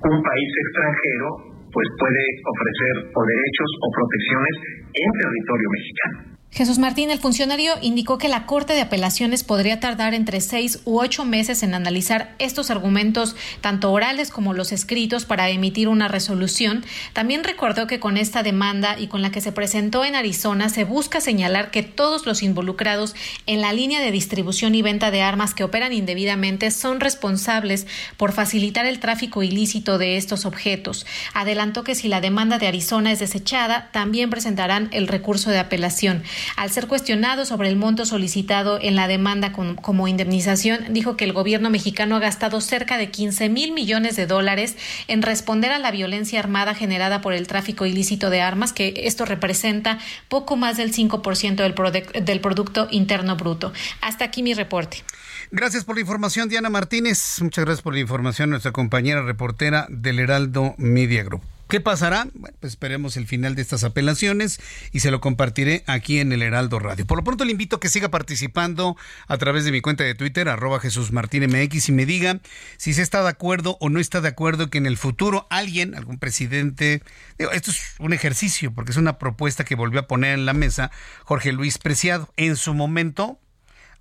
un país extranjero pues puede ofrecer o derechos o protecciones en territorio mexicano. Jesús Martín, el funcionario, indicó que la Corte de Apelaciones podría tardar entre seis u ocho meses en analizar estos argumentos, tanto orales como los escritos, para emitir una resolución. También recordó que con esta demanda y con la que se presentó en Arizona se busca señalar que todos los involucrados en la línea de distribución y venta de armas que operan indebidamente son responsables por facilitar el tráfico ilícito de estos objetos. Adelantó que si la demanda de Arizona es desechada, también presentarán el recurso de apelación. Al ser cuestionado sobre el monto solicitado en la demanda como indemnización, dijo que el gobierno mexicano ha gastado cerca de 15 mil millones de dólares en responder a la violencia armada generada por el tráfico ilícito de armas, que esto representa poco más del 5% del, del Producto Interno Bruto. Hasta aquí mi reporte. Gracias por la información, Diana Martínez. Muchas gracias por la información, nuestra compañera reportera del Heraldo Media Group. ¿Qué pasará? Bueno, pues esperemos el final de estas apelaciones y se lo compartiré aquí en el Heraldo Radio. Por lo pronto le invito a que siga participando a través de mi cuenta de Twitter, arroba Jesús Martín MX, y me diga si se está de acuerdo o no está de acuerdo que en el futuro alguien, algún presidente, esto es un ejercicio porque es una propuesta que volvió a poner en la mesa Jorge Luis Preciado. En su momento,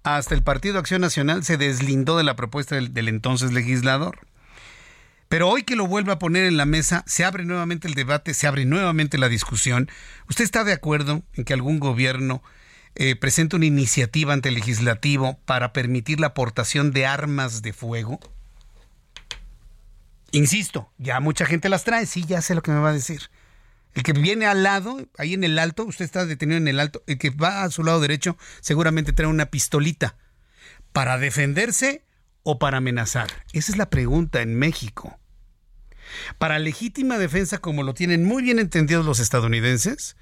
hasta el Partido Acción Nacional se deslindó de la propuesta del entonces legislador. Pero hoy que lo vuelve a poner en la mesa, se abre nuevamente el debate, se abre nuevamente la discusión. ¿Usted está de acuerdo en que algún gobierno eh, presente una iniciativa ante el legislativo para permitir la aportación de armas de fuego? Insisto, ya mucha gente las trae, sí, ya sé lo que me va a decir. El que viene al lado, ahí en el alto, usted está detenido en el alto, el que va a su lado derecho seguramente trae una pistolita para defenderse o para amenazar. Esa es la pregunta en México para legítima defensa como lo tienen muy bien entendidos los estadounidenses,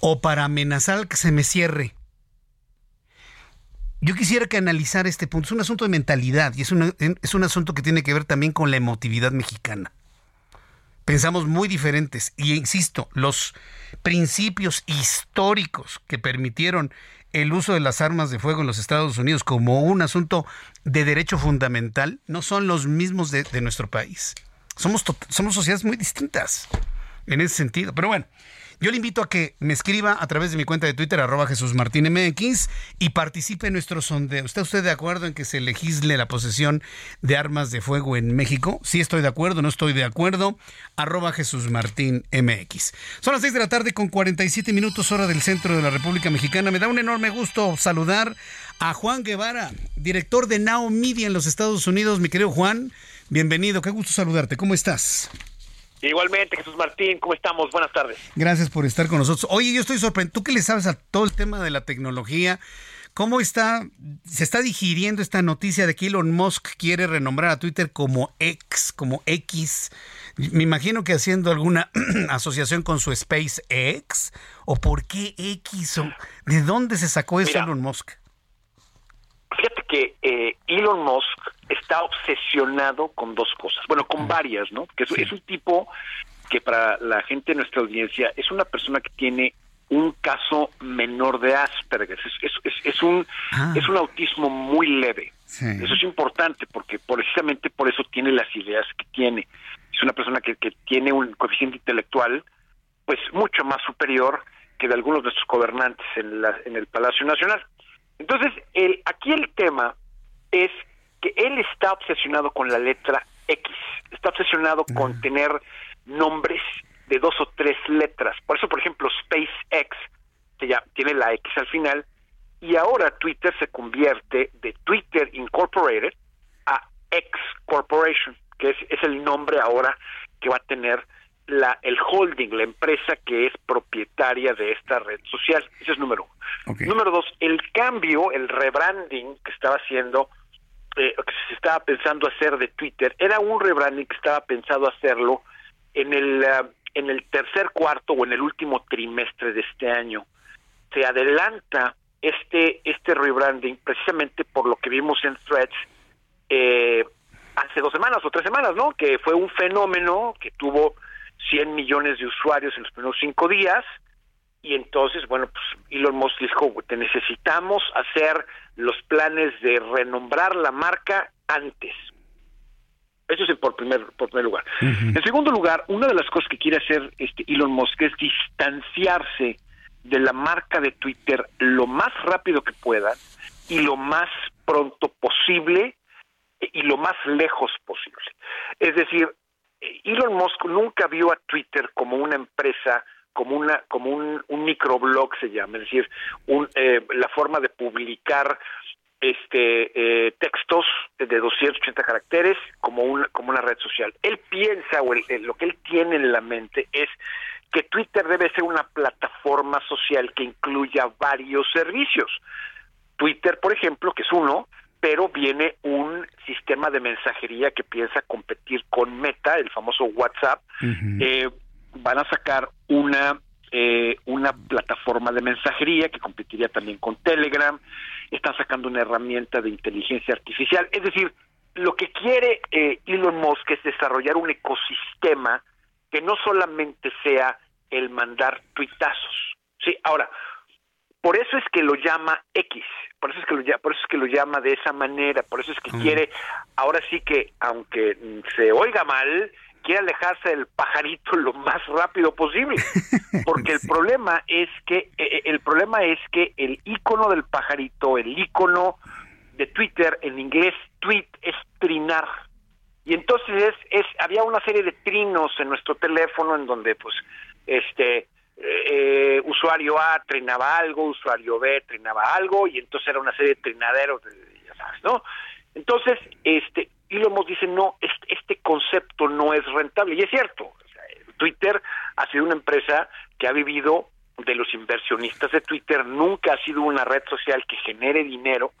o para amenazar que se me cierre. Yo quisiera que analizar este punto. Es un asunto de mentalidad y es, es un asunto que tiene que ver también con la emotividad mexicana. Pensamos muy diferentes y insisto, los principios históricos que permitieron el uso de las armas de fuego en los Estados Unidos como un asunto de derecho fundamental no son los mismos de nuestro país. Somos, somos sociedades muy distintas en ese sentido. Pero bueno, yo le invito a que me escriba a través de mi cuenta de Twitter, arroba Jesús Martín MX, y participe en nuestro sondeo. ¿Está usted de acuerdo en que se legisle la posesión de armas de fuego en México? Sí estoy de acuerdo, no estoy de acuerdo. Arroba Jesús Martín MX. Son las 6 de la tarde con 47 minutos hora del centro de la República Mexicana. Me da un enorme gusto saludar a Juan Guevara, director de Now Media en los Estados Unidos. Mi querido Juan, bienvenido, qué gusto saludarte. ¿Cómo estás? Igualmente, Jesús Martín, ¿cómo estamos? Buenas tardes. Gracias por estar con nosotros. Oye, yo estoy sorprendido. Tú que le sabes a todo el tema de la tecnología, ¿cómo está, se está digiriendo esta noticia de que Elon Musk quiere renombrar a Twitter como X, como X? Me imagino que haciendo alguna (clears throat) asociación con su SpaceX, o por qué X, o de dónde se sacó eso Elon Musk. Fíjate que eh, Elon Musk está obsesionado con dos cosas, bueno, con varias, ¿no? Que es, un tipo que para la gente de nuestra audiencia es una persona que tiene un caso menor de Asperger, es, es, es un ah. es un autismo muy leve. Eso es importante porque precisamente por eso tiene las ideas que tiene. Es una persona que, que tiene un coeficiente intelectual pues mucho más superior que de algunos de sus gobernantes en, la, en el Palacio Nacional. Entonces, el, aquí el tema es que él está obsesionado con la letra X, está obsesionado con tener nombres de dos o tres letras. Por eso, por ejemplo, SpaceX que ya tiene la X al final y ahora Twitter se convierte de Twitter Incorporated a X Corporation, que es, es el nombre ahora que va a tener la, el holding, la empresa que es propietaria de esta red social. Ese es número uno. Número dos, el cambio, el rebranding que estaba haciendo, eh, que se estaba pensando hacer de Twitter, era un rebranding que estaba pensado hacerlo en el, uh, en el tercer cuarto o en el último trimestre de este año. Se adelanta este, este rebranding precisamente por lo que vimos en Threads eh, hace dos semanas o tres semanas, ¿no? Que fue un fenómeno que tuvo 100 millones de usuarios en los primeros cinco días y entonces, bueno, pues Elon Musk dijo, te necesitamos hacer los planes de renombrar la marca antes. Eso es por primer, por primer lugar. En segundo lugar, una de las cosas que quiere hacer este Elon Musk es distanciarse de la marca de Twitter lo más rápido que pueda y lo más pronto posible y lo más lejos posible. Es decir, Elon Musk nunca vio a Twitter como una empresa como una como un, microblog se llama, es decir, un, eh, la forma de publicar este eh, textos de 280 caracteres como una como una red social. Él piensa o lo que él tiene en la mente es que Twitter debe ser una plataforma social que incluya varios servicios. Twitter, por ejemplo, que es uno, pero viene un sistema de mensajería que piensa competir con Meta, el famoso WhatsApp. eh, van a sacar una eh, una plataforma de mensajería que competiría también con Telegram. Están sacando una herramienta de inteligencia artificial. Es decir, lo que quiere eh, Elon Musk es desarrollar un ecosistema que no solamente sea el mandar tuitazos. Sí, ahora, por eso es que lo llama X, por eso es que lo, por eso es que lo llama de esa manera, por eso es que quiere, ahora sí que, aunque se oiga mal, quiere alejarse del pajarito lo más rápido posible, (laughs) porque el problema es que el problema es que el icono del pajarito, el icono de Twitter en inglés tweet es trinar. Y entonces es, es había una serie de trinos en nuestro teléfono en donde pues este eh, usuario A trinaba algo, usuario B trinaba algo, y entonces era una serie de trinaderos, ya sabes, ¿no? Entonces, este, lo hemos dice, no, este, este, concepto no es rentable, y es cierto, Twitter ha sido una empresa que ha vivido de los inversionistas de Twitter, nunca ha sido una red social que genere dinero,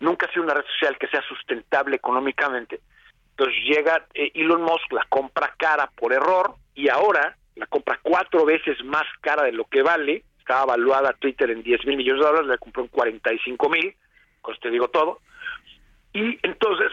nunca ha sido una red social que sea sustentable económicamente. Entonces llega eh, Elon Musk, la compra cara por error, y ahora la compra cuatro veces más cara de lo que vale, estaba evaluada Twitter en 10 mil millones de dólares, la compró en 45 mil, pues te digo todo, y entonces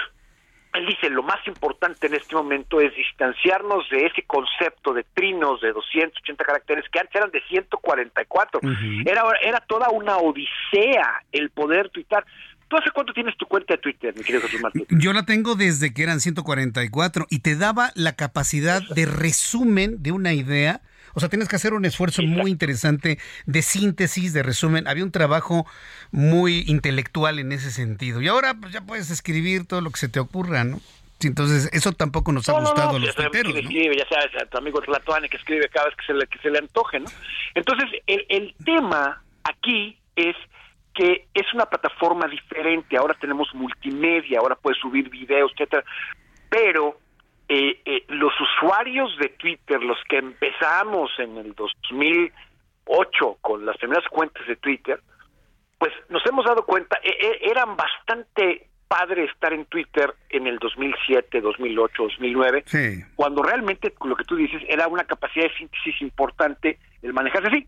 él dice, lo más importante en este momento es distanciarnos de ese concepto de trinos de 280 caracteres que antes eran de 144. era, era toda una odisea el poder tuitar. ¿Tú hace cuánto tienes tu cuenta de Twitter, mi querido Jesús Martín? Yo la tengo desde que eran 144 y te daba la capacidad de resumen de una idea. O sea, tienes que hacer un esfuerzo muy interesante de síntesis, de resumen. Había un trabajo muy intelectual en ese sentido. Y ahora pues, ya puedes escribir todo lo que se te ocurra, ¿no? Entonces, eso tampoco nos ha gustado a los tuiteros, ¿no? escribe, ya sabes, a tu amigo Tlatuani que escribe cada vez que se le, que se le antoje, ¿no? Entonces, el, el tema aquí es que es una plataforma diferente. Ahora tenemos multimedia, ahora puedes subir videos, etcétera. Pero eh, eh, los usuarios de Twitter, los que empezamos en el 2008 con las primeras cuentas de Twitter, pues nos hemos dado cuenta, e, e, eran bastante padre estar en Twitter en el 2007, 2008, 2009, cuando realmente lo que tú dices era una capacidad de síntesis importante el manejarse así.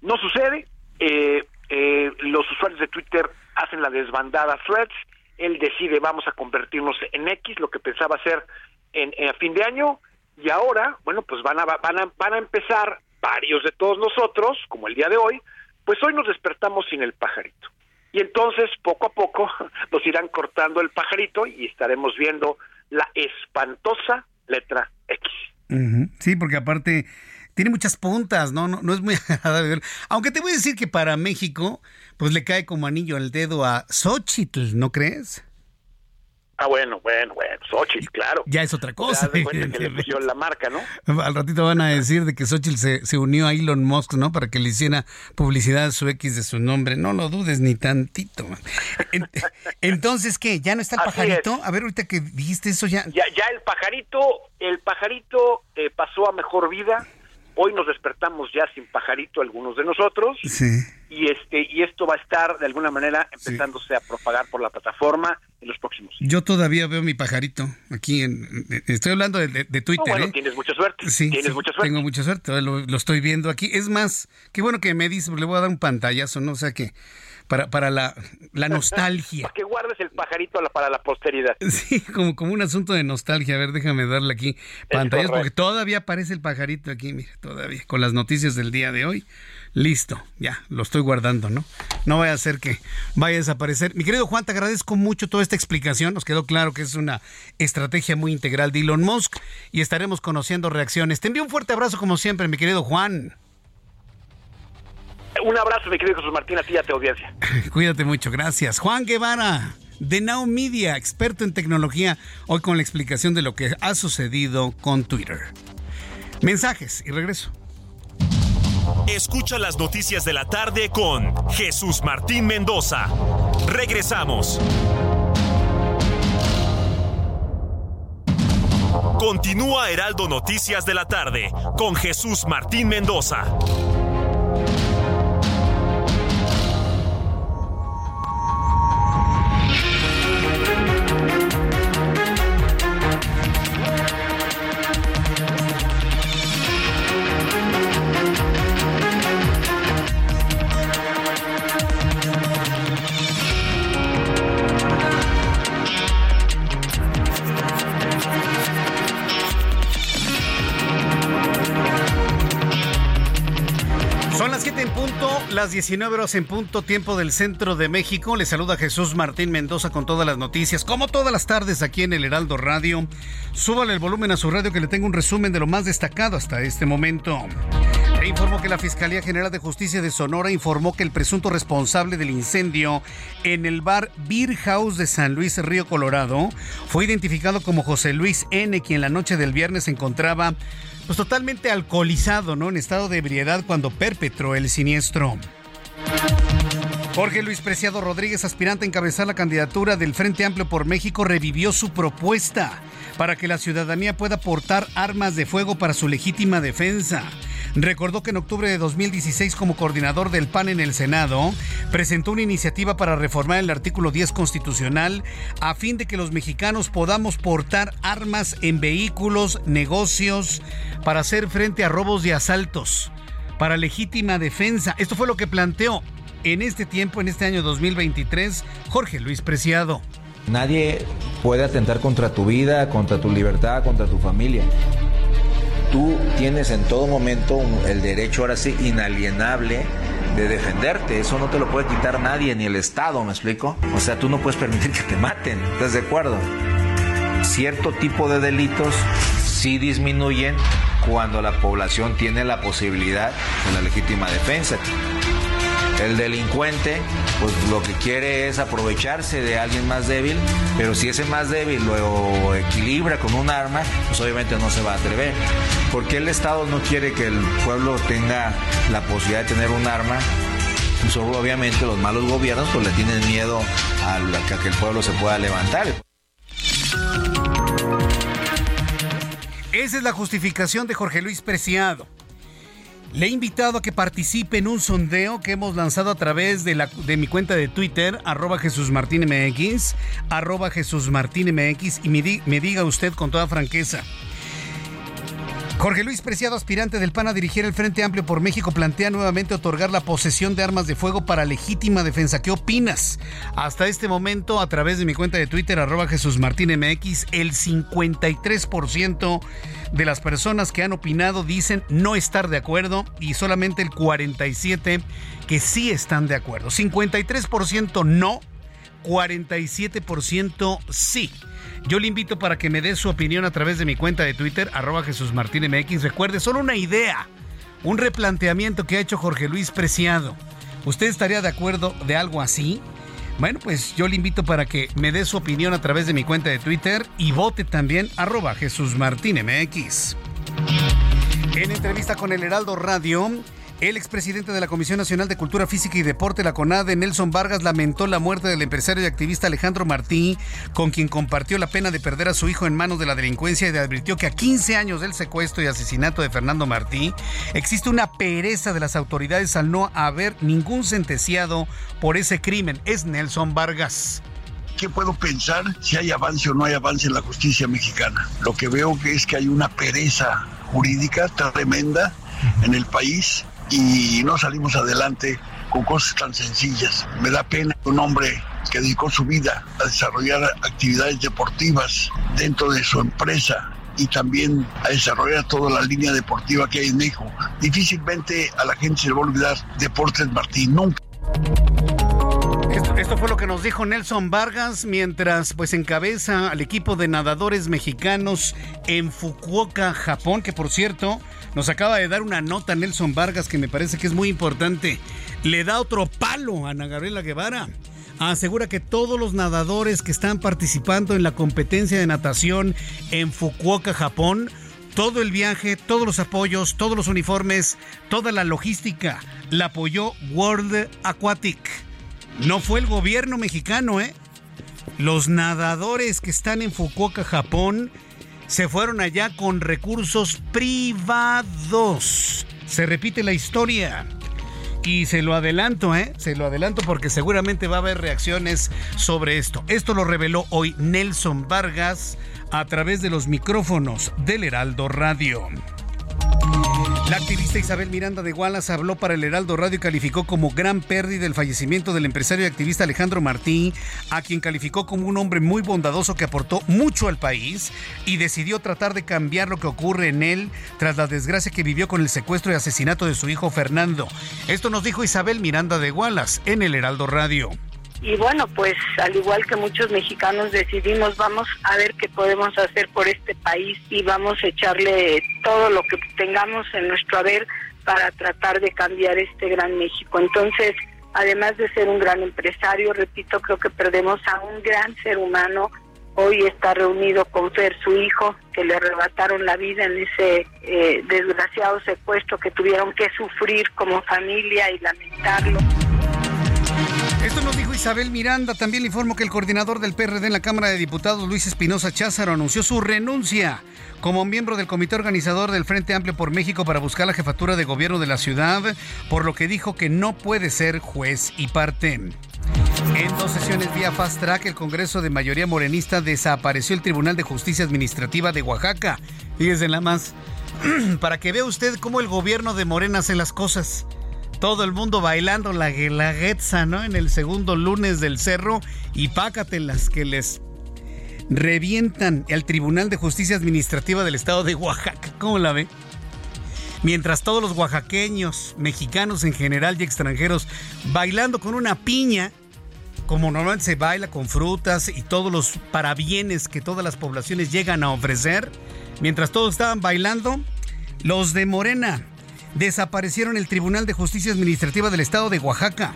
No sucede, eh, eh, los usuarios de Twitter hacen la desbandada threads, él decide vamos a convertirnos en X, lo que pensaba hacer en, fin de año, y ahora, bueno, pues van a, van, a, van a empezar varios de todos nosotros, como el día de hoy, pues hoy nos despertamos sin el pajarito. Y entonces, poco a poco, (laughs) nos irán cortando el pajarito y estaremos viendo la espantosa letra X. Sí, porque aparte tiene muchas puntas, ¿no? No, no es muy (laughs) agradable. Aunque te voy a decir que para México, pues le cae como anillo al dedo a Xochitl, ¿no crees? Ah, bueno, bueno, bueno. Xochitl, claro. Ya es otra cosa. que le pusieron la marca, ¿no? Al ratito van a decir de que Xochitl se, se, unió a Elon Musk, ¿no? Para que le hiciera publicidad a su X de su nombre. No lo dudes ni tantito. (laughs) Entonces, ¿qué? ¿Ya no está el pajarito? A ver, ahorita que dijiste eso ya. Ya, ya el pajarito, el pajarito eh, pasó a mejor vida Hoy nos despertamos ya sin pajarito algunos de nosotros. Y este y esto va a estar de alguna manera empezándose a propagar por la plataforma en los próximos. Yo todavía veo mi pajarito aquí en, estoy hablando de, Twitter. bueno, ¿eh? tienes mucha suerte. Sí, tienes mucha suerte. Tengo mucha suerte. Lo, lo, estoy viendo aquí. Es más, qué bueno que me dice, le voy a dar un pantallazo, no o sea que para, para la, la nostalgia. (laughs) que guardes el pajarito para la posteridad. Sí, como, como un asunto de nostalgia. A ver, déjame darle aquí pantallas, porque todavía aparece el pajarito aquí, mira, todavía, con las noticias del día de hoy. Listo, ya, lo estoy guardando, ¿no? No vaya a ser que vaya a desaparecer. Mi querido Juan, te agradezco mucho toda esta explicación. Nos quedó claro que es una estrategia muy integral de Elon Musk y estaremos conociendo reacciones. Te envío un fuerte abrazo como siempre, mi querido Juan. Un abrazo, mi querido Jesús Martín, a ti y a tu audiencia. (laughs) Cuídate mucho, gracias. Juan Guevara, de Now Media, experto en tecnología, hoy con la explicación de lo que ha sucedido con Twitter. Mensajes y regreso. Escucha las noticias de la tarde con Jesús Martín Mendoza. Regresamos. Continúa Heraldo Noticias de la tarde con Jesús Martín Mendoza. Las 19 horas en punto, tiempo del centro de México. Le saluda Jesús Martín Mendoza con todas las noticias, como todas las tardes aquí en el Heraldo Radio. Súbale el volumen a su radio que le tengo un resumen de lo más destacado hasta este momento. Le informó que la Fiscalía General de Justicia de Sonora informó que el presunto responsable del incendio en el bar Beer House de San Luis Río Colorado fue identificado como José Luis N., quien la noche del viernes se encontraba pues totalmente alcoholizado, ¿no? En estado de ebriedad cuando perpetró el siniestro. Jorge Luis Preciado Rodríguez, aspirante a encabezar la candidatura del Frente Amplio por México, revivió su propuesta para que la ciudadanía pueda portar armas de fuego para su legítima defensa. Recordó que en octubre de 2016, como coordinador del PAN en el Senado, presentó una iniciativa para reformar el artículo 10 constitucional a fin de que los mexicanos podamos portar armas en vehículos, negocios, para hacer frente a robos y asaltos, para legítima defensa. Esto fue lo que planteó en este tiempo, en este año 2023, Jorge Luis Preciado. Nadie puede atentar contra tu vida, contra tu libertad, contra tu familia tú tienes en todo momento el derecho ahora sí inalienable de defenderte. Eso no te lo puede quitar nadie, ni el Estado, ¿me explico? O sea, tú no puedes permitir que te maten, ¿estás de acuerdo? Cierto tipo de delitos sí disminuyen cuando la población tiene la posibilidad de la legítima defensa. El delincuente, pues lo que quiere es aprovecharse de alguien más débil, pero si ese más débil lo equilibra con un arma, pues obviamente no se va a atrever. ¿Por qué el Estado no quiere que el pueblo tenga la posibilidad de tener un arma? Pues obviamente los malos gobiernos pues le tienen miedo a que el pueblo se pueda levantar. Esa es la justificación de Jorge Luis Preciado. Le he invitado a que participe en un sondeo que hemos lanzado a través de, la, de mi cuenta de Twitter, arroba Jesús Martín MX, arroba Jesús Martín MX, y me, me diga usted con toda franqueza, Jorge Luis Preciado, aspirante del PAN a dirigir el Frente Amplio por México, plantea nuevamente otorgar la posesión de armas de fuego para legítima defensa. ¿Qué opinas? Hasta este momento, a través de mi cuenta de Twitter, arroba Jesús Martín el 53% de las personas que han opinado dicen no estar de acuerdo y solamente el 47% que sí están de acuerdo. 53% no, 47% sí. Yo le invito para que me dé su opinión a través de mi cuenta de Twitter, arroba MX. Recuerde, solo una idea, un replanteamiento que ha hecho Jorge Luis Preciado. ¿Usted estaría de acuerdo de algo así? Bueno, pues yo le invito para que me dé su opinión a través de mi cuenta de Twitter y vote también arroba Jesús Martín MX. En entrevista con el Heraldo Radio, el expresidente de la Comisión Nacional de Cultura Física y Deporte, la CONADE, Nelson Vargas, lamentó la muerte del empresario y activista Alejandro Martí, con quien compartió la pena de perder a su hijo en manos de la delincuencia y advirtió que a 15 años del secuestro y asesinato de Fernando Martí, existe una pereza de las autoridades al no haber ningún sentenciado por ese crimen. Es Nelson Vargas. ¿Qué puedo pensar si hay avance o no hay avance en la justicia mexicana? Lo que veo es que hay una pereza jurídica tremenda en el país y no salimos adelante con cosas tan sencillas. Me da pena un hombre que dedicó su vida a desarrollar actividades deportivas dentro de su empresa y también a desarrollar toda la línea deportiva que hay en México. Difícilmente a la gente se le va a olvidar Deportes Martín, nunca. Esto, fue lo que nos dijo Nelson Vargas mientras pues encabeza al equipo de nadadores mexicanos en Fukuoka, Japón, que por cierto nos acaba de dar una nota Nelson Vargas que me parece que es muy importante. Le da otro palo a Ana Gabriela Guevara. Asegura que todos los nadadores que están participando en la competencia de natación en Fukuoka, Japón, todo el viaje, todos los apoyos, todos los uniformes, toda la logística la apoyó World Aquatic. No fue el gobierno mexicano, ¿eh? Los nadadores que están en Fukuoka, Japón, se fueron allá con recursos privados. Se repite la historia. Y se lo adelanto, ¿eh? Se lo adelanto porque seguramente va a haber reacciones sobre esto. Esto lo reveló hoy Nelson Vargas a través de los micrófonos del Heraldo Radio. La activista Isabel Miranda de Gualas habló para el Heraldo Radio y calificó como gran pérdida el fallecimiento del empresario y activista Alejandro Martín, a quien calificó como un hombre muy bondadoso que aportó mucho al país y decidió tratar de cambiar lo que ocurre en él tras la desgracia que vivió con el secuestro y asesinato de su hijo Fernando. Esto nos dijo Isabel Miranda de Gualas en el Heraldo Radio. Y bueno, pues al igual que muchos mexicanos decidimos, vamos a ver qué podemos hacer por este país y vamos a echarle todo lo que tengamos en nuestro haber para tratar de cambiar este gran México. Entonces, además de ser un gran empresario, repito, creo que perdemos a un gran ser humano. Hoy está reunido con Fer, su hijo, que le arrebataron la vida en ese eh, desgraciado secuestro que tuvieron que sufrir como familia y lamentarlo. Esto nos dijo Isabel Miranda. También le informo que el coordinador del PRD en la Cámara de Diputados, Luis Espinosa Cházaro, anunció su renuncia como miembro del comité organizador del Frente Amplio por México para buscar la jefatura de gobierno de la ciudad, por lo que dijo que no puede ser juez y parte. En dos sesiones vía Fast Track, el Congreso de mayoría morenista desapareció el Tribunal de Justicia Administrativa de Oaxaca. Fíjese nada más, (clears throat) para que vea usted cómo el gobierno de Morena hace las cosas todo el mundo bailando la guelaguetza, ¿no? En el segundo lunes del cerro y pácatelas que les revientan al Tribunal de Justicia Administrativa del Estado de Oaxaca. ¿Cómo la ve? Mientras todos los oaxaqueños, mexicanos en general y extranjeros bailando con una piña, como normalmente se baila con frutas y todos los parabienes que todas las poblaciones llegan a ofrecer, mientras todos estaban bailando, los de Morena desaparecieron el Tribunal de Justicia Administrativa del Estado de Oaxaca.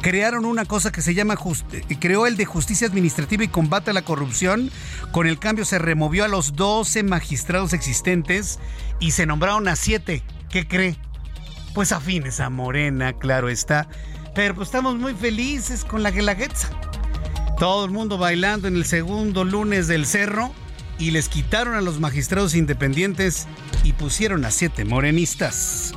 Crearon una cosa que se llama, eh, creó el de Justicia Administrativa y Combate a la Corrupción. Con el cambio se removió a los 12 magistrados existentes y se nombraron a 7. ¿Qué cree? Pues afines a Morena, claro está. Pero pues estamos muy felices con la Guelaguetza. Todo el mundo bailando en el segundo lunes del cerro y les quitaron a los magistrados independientes y pusieron a siete morenistas.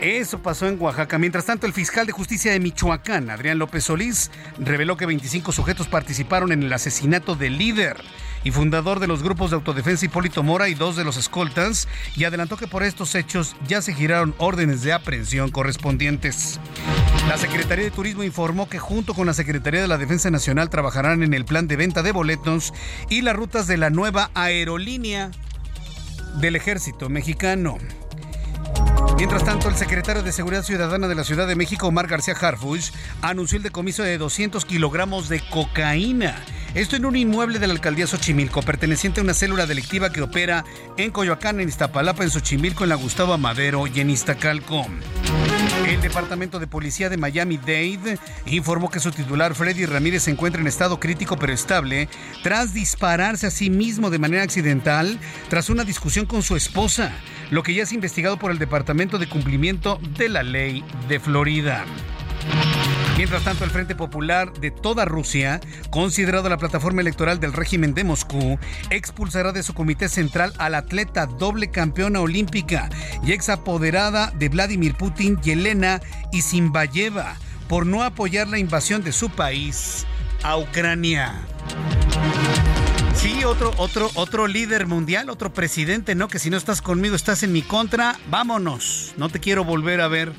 Eso pasó en Oaxaca. Mientras tanto, el fiscal de justicia de Michoacán, Adrián López Solís, reveló que 25 sujetos participaron en el asesinato del líder y fundador de los grupos de autodefensa Hipólito Mora y dos de los escoltas, y adelantó que por estos hechos ya se giraron órdenes de aprehensión correspondientes. La Secretaría de Turismo informó que junto con la Secretaría de la Defensa Nacional trabajarán en el plan de venta de boletos y las rutas de la nueva aerolínea del ejército mexicano. Mientras tanto, el secretario de Seguridad Ciudadana de la Ciudad de México, Omar García Harfuch, anunció el decomiso de 200 kilogramos de cocaína. Esto en un inmueble de la alcaldía Xochimilco, perteneciente a una célula delictiva que opera en Coyoacán, en Iztapalapa, en Xochimilco, en la Gustavo Madero y en Iztacalco. El Departamento de Policía de Miami-Dade informó que su titular Freddy Ramírez se encuentra en estado crítico pero estable tras dispararse a sí mismo de manera accidental tras una discusión con su esposa, lo que ya es investigado por el Departamento de Cumplimiento de la Ley de Florida. Mientras tanto, el Frente Popular de toda Rusia, considerado la plataforma electoral del régimen de Moscú, expulsará de su comité central al atleta doble campeona olímpica y ex apoderada de Vladimir Putin, Yelena Isinbayeva, por no apoyar la invasión de su país a Ucrania. Sí, otro, otro, otro líder mundial, otro presidente, ¿no? Que si no estás conmigo, estás en mi contra, vámonos. No te quiero volver a ver.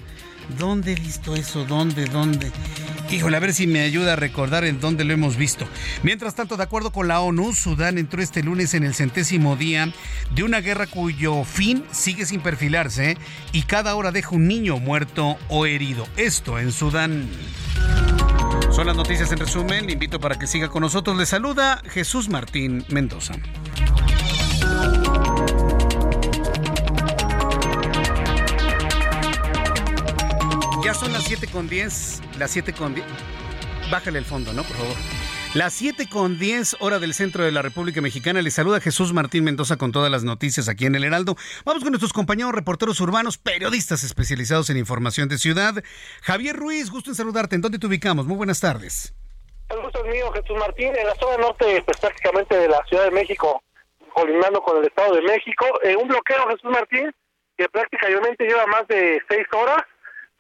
¿Dónde he visto eso? ¿Dónde? ¿Dónde? Híjole, a ver si me ayuda a recordar en dónde lo hemos visto. Mientras tanto, de acuerdo con la ONU, Sudán entró este lunes en el centésimo día de una guerra cuyo fin sigue sin perfilarse y cada hora deja un niño muerto o herido. Esto en Sudán. Son las noticias en resumen. Le invito para que siga con nosotros. Le saluda Jesús Martín Mendoza. Ya son las 7 con 10. Las 7 con 10. Bájale el fondo, ¿no? Por favor. Las 7 con 10 hora del centro de la República Mexicana. Les saluda Jesús Martín Mendoza con todas las noticias aquí en el Heraldo. Vamos con nuestros compañeros reporteros urbanos, periodistas especializados en información de ciudad. Javier Ruiz, gusto en saludarte. ¿En dónde te ubicamos? Muy buenas tardes. El gusto es mío, Jesús Martín, en la zona norte, pues prácticamente de la Ciudad de México, colindando con el Estado de México. Eh, un bloqueo, Jesús Martín, que prácticamente lleva más de seis horas.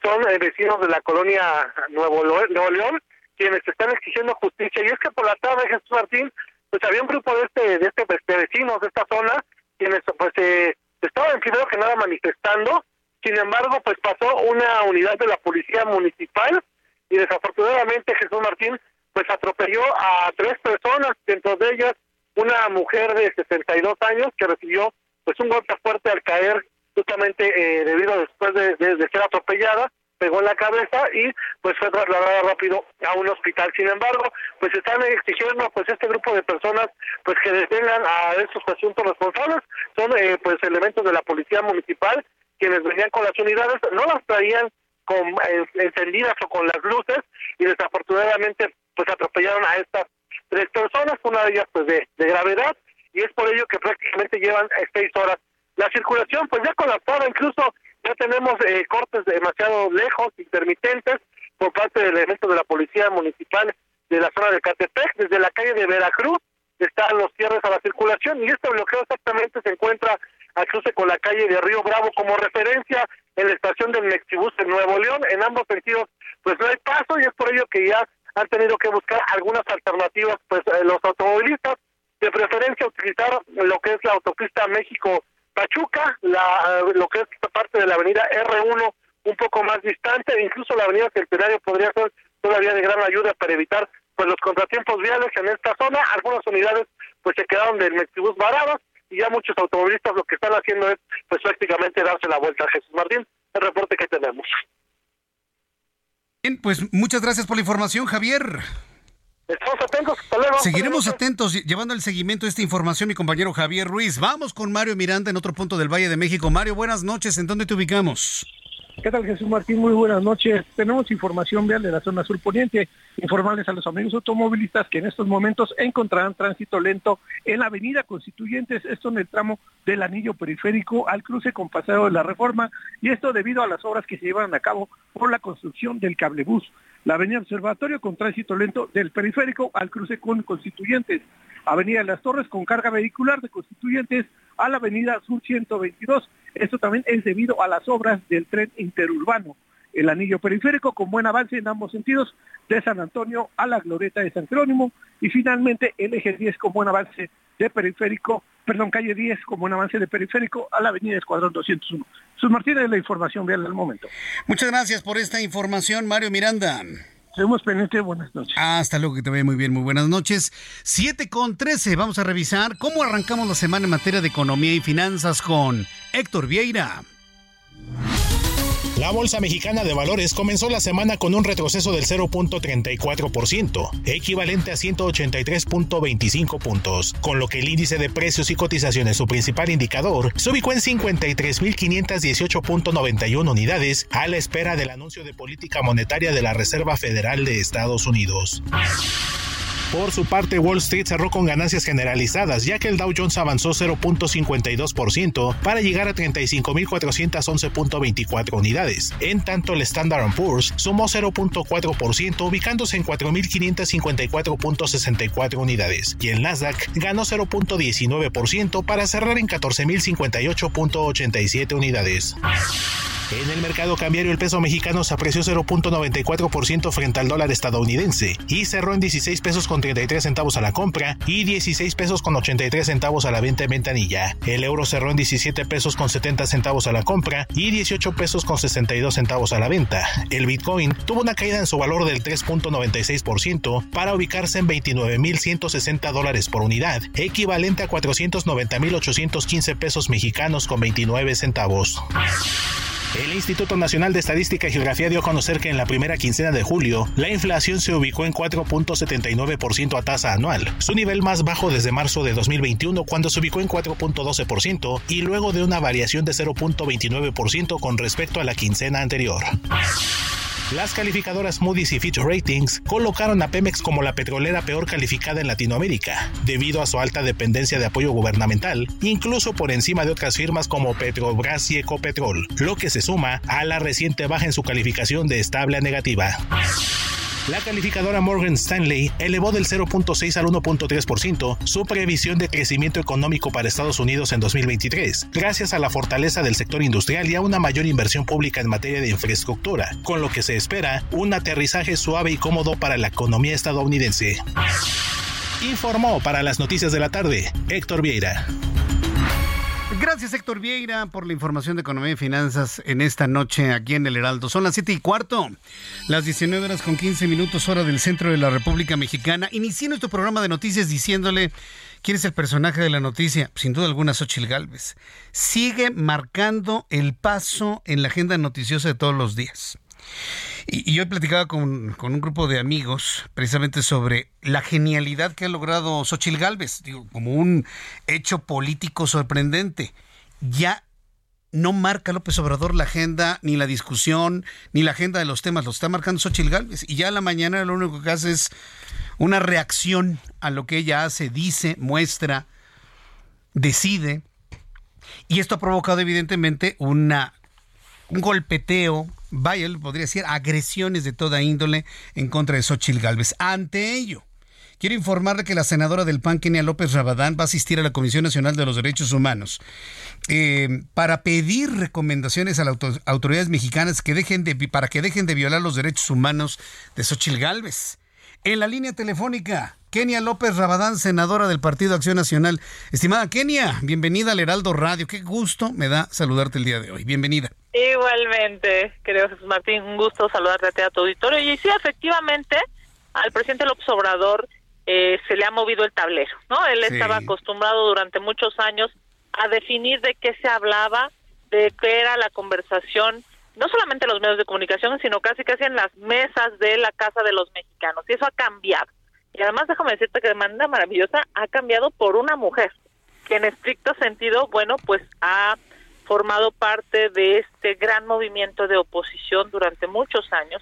Son eh, vecinos de la colonia Nuevo, Nuevo León quienes están exigiendo justicia. Y es que por la tarde, Jesús Martín, pues había un grupo de este de este pues, de vecinos de esta zona quienes pues eh, estaban primero que nada manifestando. Sin embargo, pues pasó una unidad de la policía municipal y desafortunadamente Jesús Martín pues atropelló a tres personas, dentro de ellas una mujer de 62 años que recibió pues un golpe fuerte al caer justamente eh, debido después de, de- de ser atropellada pegó en la cabeza y pues fue trasladada rápido a un hospital. Sin embargo, pues están exigiendo pues este grupo de personas pues que detengan a estos presuntos responsables. Son eh, pues elementos de la policía municipal quienes venían con las unidades, no las traían con encendidas o con las luces y desafortunadamente pues atropellaron a estas tres personas, una de ellas pues de, de gravedad y es por ello que prácticamente llevan seis horas. La circulación pues ya colapsada, incluso ya tenemos eh, cortes demasiado lejos, intermitentes, por parte de elementos de la policía municipal de la zona de Catepec, desde la calle de Veracruz están los cierres a la circulación y este bloqueo exactamente se encuentra al cruce con la calle de Río Bravo como referencia en la estación del Mexibus en Nuevo León. En ambos sentidos, pues no hay paso y es por ello que ya han tenido que buscar algunas alternativas, pues eh, los automovilistas, de preferencia utilizar lo que es la autopista México Pachuca, la, eh, lo que es esta parte de la avenida R1 un poco más distante, e incluso la avenida Centenario podría ser todavía de gran ayuda para evitar pues los contratiempos viales en esta zona. Algunas unidades pues se quedaron del Mexibus varadas y ya muchos automovilistas lo que están haciendo es pues prácticamente darse la vuelta a Jesús Martín, el reporte que tenemos. Bien, pues muchas gracias por la información, Javier. Estamos atentos, hasta. Seguiremos atentos llevando el seguimiento de esta información, mi compañero Javier Ruiz. Vamos con Mario Miranda en otro punto del Valle de México. Mario, buenas noches. ¿En dónde te ubicamos? ¿Qué tal Jesús Martín? Muy buenas noches. Tenemos información vial de la zona sur poniente. Informarles a los amigos automovilistas que en estos momentos encontrarán tránsito lento en la avenida Constituyentes, esto en el tramo del anillo periférico al cruce con Paseo de la Reforma, y esto debido a las obras que se llevan a cabo por la construcción del cablebús. La avenida Observatorio con tránsito lento del periférico al cruce con Constituyentes. Avenida las Torres con carga vehicular de Constituyentes a la avenida Sur 122. Esto también es debido a las obras del tren interurbano. El anillo periférico con buen avance en ambos sentidos de San Antonio a la glorieta de San Jerónimo y finalmente el eje 10 con buen avance de periférico, perdón, calle 10 con buen avance de periférico a la avenida Escuadrón 201. Sus Martínez, la información vial al momento. Muchas gracias por esta información, Mario Miranda. Seguimos pendientes, buenas noches. Hasta luego, que te vaya muy bien, muy buenas noches. 7 con 13, vamos a revisar cómo arrancamos la semana en materia de economía y finanzas con Héctor Vieira. La Bolsa Mexicana de Valores comenzó la semana con un retroceso del 0.34%, equivalente a 183.25 puntos, con lo que el índice de precios y cotizaciones, su principal indicador, se ubicó en 53.518.91 unidades a la espera del anuncio de política monetaria de la Reserva Federal de Estados Unidos. Por su parte, Wall Street cerró con ganancias generalizadas, ya que el Dow Jones avanzó 0.52% para llegar a 35.411.24 unidades. En tanto, el Standard Poor's sumó 0.4%, ubicándose en 4.554.64 unidades, y el Nasdaq ganó 0.19% para cerrar en 14.058.87 unidades. En el mercado cambiario el peso mexicano se apreció 0.94% frente al dólar estadounidense y cerró en 16 pesos con 33 centavos a la compra y 16 pesos con 83 centavos a la venta en ventanilla. El euro cerró en 17 pesos con 70 centavos a la compra y 18 pesos con 62 centavos a la venta. El Bitcoin tuvo una caída en su valor del 3.96% para ubicarse en 29.160 dólares por unidad, equivalente a 490.815 pesos mexicanos con 29 centavos. El Instituto Nacional de Estadística y Geografía dio a conocer que en la primera quincena de julio, la inflación se ubicó en 4.79% a tasa anual, su nivel más bajo desde marzo de 2021 cuando se ubicó en 4.12% y luego de una variación de 0.29% con respecto a la quincena anterior. Las calificadoras Moody's y Fitch Ratings colocaron a Pemex como la petrolera peor calificada en Latinoamérica, debido a su alta dependencia de apoyo gubernamental, incluso por encima de otras firmas como Petrobras y Ecopetrol, lo que se suma a la reciente baja en su calificación de estable a negativa. La calificadora Morgan Stanley elevó del 0.6 al 1.3% su previsión de crecimiento económico para Estados Unidos en 2023, gracias a la fortaleza del sector industrial y a una mayor inversión pública en materia de infraestructura, con lo que se espera un aterrizaje suave y cómodo para la economía estadounidense. Informó para las noticias de la tarde Héctor Vieira. Gracias Héctor Vieira por la información de economía y finanzas en esta noche aquí en el Heraldo. Son las 7 y cuarto, las 19 horas con 15 minutos hora del centro de la República Mexicana. Inicié nuestro programa de noticias diciéndole quién es el personaje de la noticia. Sin duda alguna, Xochil Gálvez. Sigue marcando el paso en la agenda noticiosa de todos los días. Y, yo he platicado con, con, un grupo de amigos precisamente sobre la genialidad que ha logrado Xochil Gálvez, digo, como un hecho político sorprendente. Ya no marca López Obrador la agenda, ni la discusión, ni la agenda de los temas, lo está marcando Xochil Gálvez. Y ya a la mañana lo único que hace es una reacción a lo que ella hace, dice, muestra, decide. Y esto ha provocado evidentemente una, un golpeteo vaya, podría decir, agresiones de toda índole en contra de Xochil Gálvez. Ante ello, quiero informarle que la senadora del PAN, Kenia López Rabadán, va a asistir a la Comisión Nacional de los Derechos Humanos eh, para pedir recomendaciones a las autoridades mexicanas que dejen de, para que dejen de violar los derechos humanos de Xochil Gálvez. En la línea telefónica, Kenia López Rabadán, senadora del Partido Acción Nacional. Estimada Kenia, bienvenida al Heraldo Radio. Qué gusto me da saludarte el día de hoy. Bienvenida. Igualmente, querido Jesús Martín, un gusto saludarte a tu auditorio. Y sí, efectivamente, al presidente López Obrador eh, se le ha movido el tablero, ¿no? Él estaba acostumbrado durante muchos años a definir de qué se hablaba, de qué era la conversación no solamente en los medios de comunicación, sino casi casi en las mesas de la Casa de los Mexicanos. Y eso ha cambiado. Y además déjame decirte que de manera maravillosa ha cambiado por una mujer, que en estricto sentido, bueno, pues ha formado parte de este gran movimiento de oposición durante muchos años.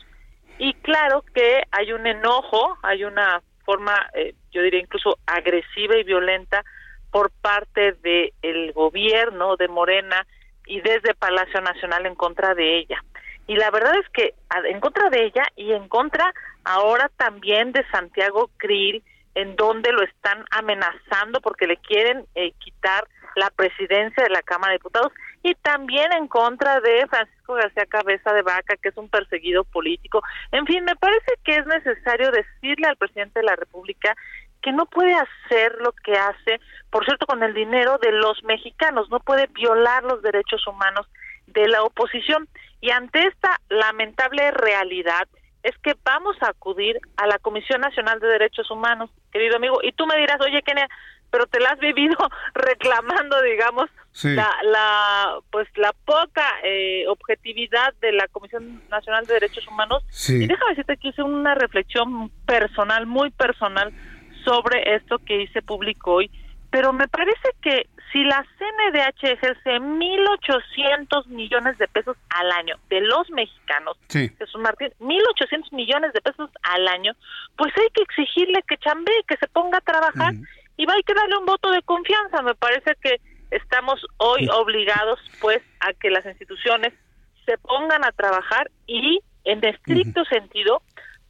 Y claro que hay un enojo, hay una forma, eh, yo diría incluso agresiva y violenta por parte del gobierno de Morena y desde Palacio Nacional en contra de ella. Y la verdad es que en contra de ella y en contra ahora también de Santiago Krill, en donde lo están amenazando porque le quieren eh, quitar la presidencia de la Cámara de Diputados y también en contra de Francisco García Cabeza de Vaca, que es un perseguido político. En fin, me parece que es necesario decirle al presidente de la República que no puede hacer lo que hace, por cierto, con el dinero de los mexicanos, no puede violar los derechos humanos de la oposición. Y ante esta lamentable realidad es que vamos a acudir a la Comisión Nacional de Derechos Humanos, querido amigo, y tú me dirás, oye, Kenia, pero te la has vivido (laughs) reclamando, digamos, la, la, pues la poca eh, objetividad de la Comisión Nacional de Derechos Humanos. Y déjame decirte que hice una reflexión personal, muy personal, sobre esto que hice público hoy, pero me parece que si la CNDH ejerce 1.800 millones de pesos al año de los mexicanos, Jesús Martín, 1.800 millones de pesos al año, pues hay que exigirle que chambee, que se ponga a trabajar y va a que darle un voto de confianza. Me parece que estamos hoy obligados pues a que las instituciones se pongan a trabajar y en estricto sentido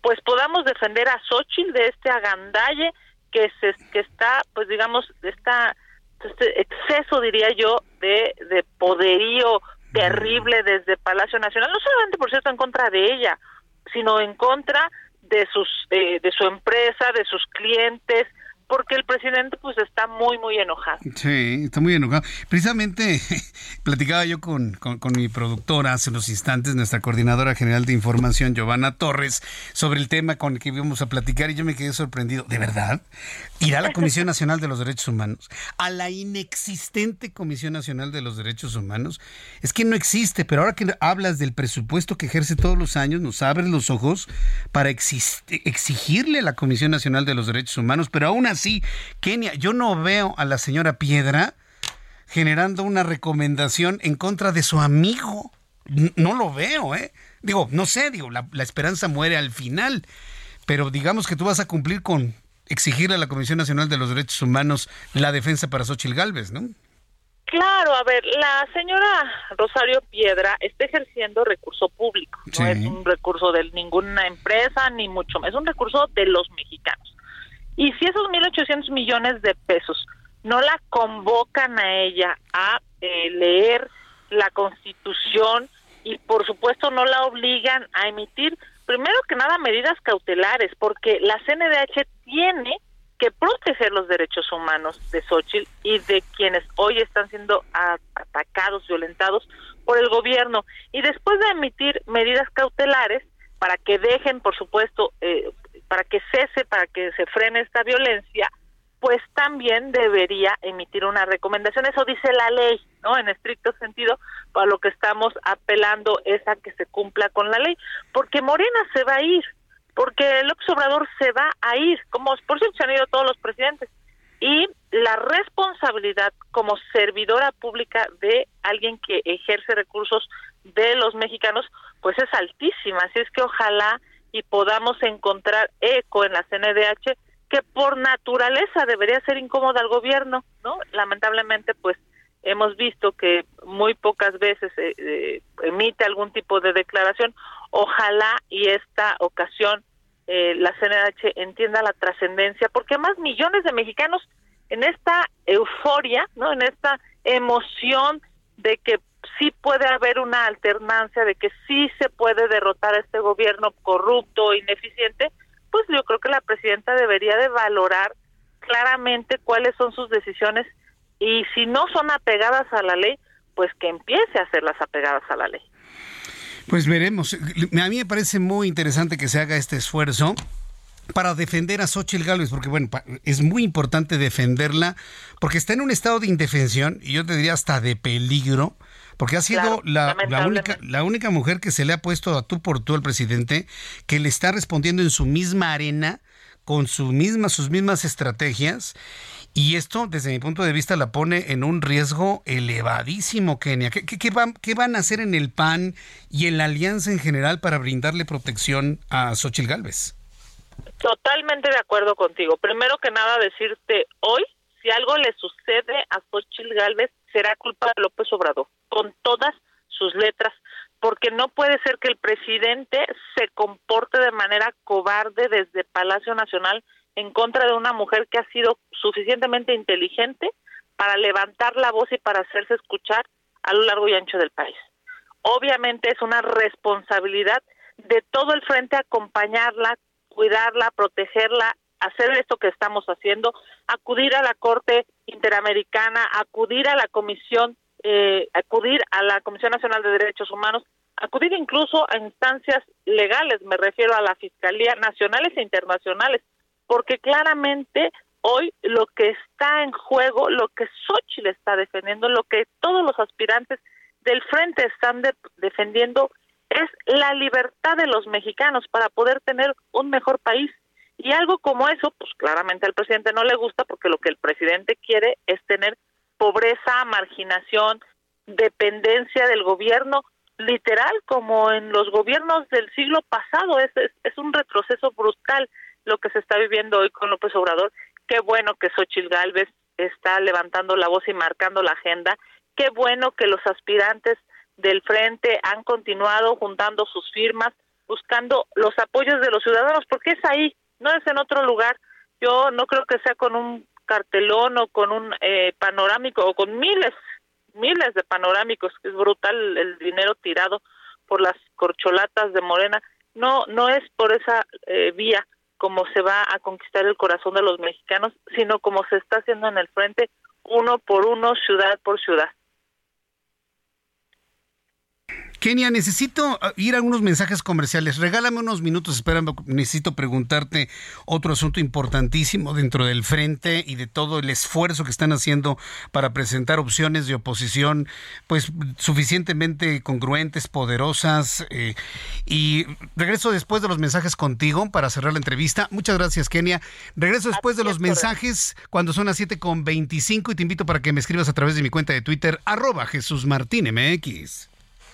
pues podamos defender a Xochitl de este agandalle que se que está pues digamos está este exceso diría yo de, de poderío terrible desde Palacio Nacional no solamente por cierto en contra de ella sino en contra de sus eh, de su empresa de sus clientes porque el presidente pues está muy, muy enojado. Sí, está muy enojado. Precisamente (laughs) platicaba yo con, con, mi productora hace unos instantes, nuestra coordinadora general de información, Giovanna Torres, sobre el tema con el que íbamos a platicar y yo me quedé sorprendido. ¿De verdad? ¿Irá la Comisión Nacional de los Derechos Humanos? ¿A la inexistente Comisión Nacional de los Derechos Humanos? Es que no existe, pero ahora que hablas del presupuesto que ejerce todos los años, nos abres los ojos para exigirle a la Comisión Nacional de los Derechos Humanos, pero aún así, Kenia, yo no veo a la señora Piedra generando una recomendación en contra de su amigo. No lo veo, ¿eh? Digo, no sé, digo, la, esperanza muere al final, pero digamos que tú vas a cumplir con exigirle a la Comisión Nacional de los Derechos Humanos la defensa para Xochitl Galvez, ¿no? Claro, a ver, la señora Rosario Piedra está ejerciendo recurso público, no es un recurso de ninguna empresa, ni mucho más, es un recurso de los mexicanos. Y si esos 1.800 millones de pesos no la convocan a ella a eh, leer la constitución y por supuesto no la obligan a emitir, primero que nada, medidas cautelares, porque la CNDH tiene que proteger los derechos humanos de Xochitl y de quienes hoy están siendo atacados, violentados por el gobierno. Y después de emitir medidas cautelares, para que dejen, por supuesto, eh, para que cese, para que se frene esta violencia, pues también debería emitir una recomendación. Eso dice la ley, ¿no? En estricto sentido, para lo que estamos apelando es a que se cumpla con la ley, porque Morena se va a ir, porque el observador se va a ir, como por cierto se han ido todos los presidentes. Y la responsabilidad como servidora pública de alguien que ejerce recursos de los mexicanos, pues es altísima. Así es que ojalá y podamos encontrar eco en la CNDH que por naturaleza debería ser incómoda al gobierno, ¿no? Lamentablemente, pues hemos visto que muy pocas veces eh, eh, emite algún tipo de declaración. Ojalá y esta ocasión eh, la CNDH entienda la trascendencia, porque más millones de mexicanos en esta euforia, ¿no? En esta emoción de que sí puede haber una alternancia de que sí se puede derrotar a este gobierno corrupto, ineficiente, pues yo creo que la presidenta debería de valorar claramente cuáles son sus decisiones y si no son apegadas a la ley, pues que empiece a hacerlas apegadas a la ley. Pues veremos. A mí me parece muy interesante que se haga este esfuerzo para defender a Xochitl Gálvez, porque bueno, es muy importante defenderla, porque está en un estado de indefensión, y yo te diría hasta de peligro, porque ha sido la, única, la única mujer que se le ha puesto a tú por tú al presidente, que le está respondiendo en su misma arena, con su misma, sus mismas estrategias. Y esto, desde mi punto de vista, la pone en un riesgo elevadísimo, Kenia. ¿Qué, qué, van, ¿Qué, van, a hacer en el PAN y en la alianza en general para brindarle protección a Xochitl Gálvez? Totalmente de acuerdo contigo. Primero que nada, decirte hoy, si algo le sucede a Xochitl Gálvez, será culpa de López Obrador, con todas sus letras, porque no puede ser que el presidente se comporte de manera cobarde desde Palacio Nacional en contra de una mujer que ha sido suficientemente inteligente para levantar la voz y para hacerse escuchar a lo largo y ancho del país. Obviamente es una responsabilidad de todo el frente acompañarla, cuidarla, protegerla, hacer esto que estamos haciendo, acudir a la Corte Interamericana, acudir a la Comisión, eh, acudir a la Comisión Nacional de Derechos Humanos, acudir incluso a instancias legales, me refiero a la Fiscalía nacionales e internacionales, porque claramente hoy lo que está en juego, lo que Xochitl está defendiendo, lo que todos los aspirantes del frente están defendiendo es la libertad de los mexicanos para poder tener un mejor país. Y algo como eso, pues claramente al presidente no le gusta porque lo que el presidente quiere es tener pobreza, marginación, dependencia del gobierno, literal como en los gobiernos del siglo pasado. Es, un retroceso brutal lo que se está viviendo hoy con López Obrador. Qué bueno que Xochitl Gálvez está levantando la voz y marcando la agenda. Qué bueno que los aspirantes del frente han continuado juntando sus firmas, buscando los apoyos de los ciudadanos, porque es ahí, no es en otro lugar. Yo no creo que sea con un cartelón o con un eh, panorámico o con miles, miles de panorámicos, es brutal el dinero tirado por las corcholatas de Morena. No, no es por esa eh, vía como se va a conquistar el corazón de los mexicanos, sino como se está haciendo en el frente, uno por uno, ciudad por ciudad. Kenia, necesito ah, ir a unos mensajes comerciales. Regálame unos minutos, espera, necesito preguntarte otro asunto importantísimo dentro del frente y de todo el esfuerzo que están haciendo para presentar opciones de oposición, pues suficientemente congruentes, poderosas. Eh, y regreso después de los mensajes contigo para cerrar la entrevista. Muchas gracias, Kenia. Regreso después de los mensajes cuando son las 7 con 25 y te invito para que me escribas a través de mi cuenta de Twitter, arroba Jesús Martín MX.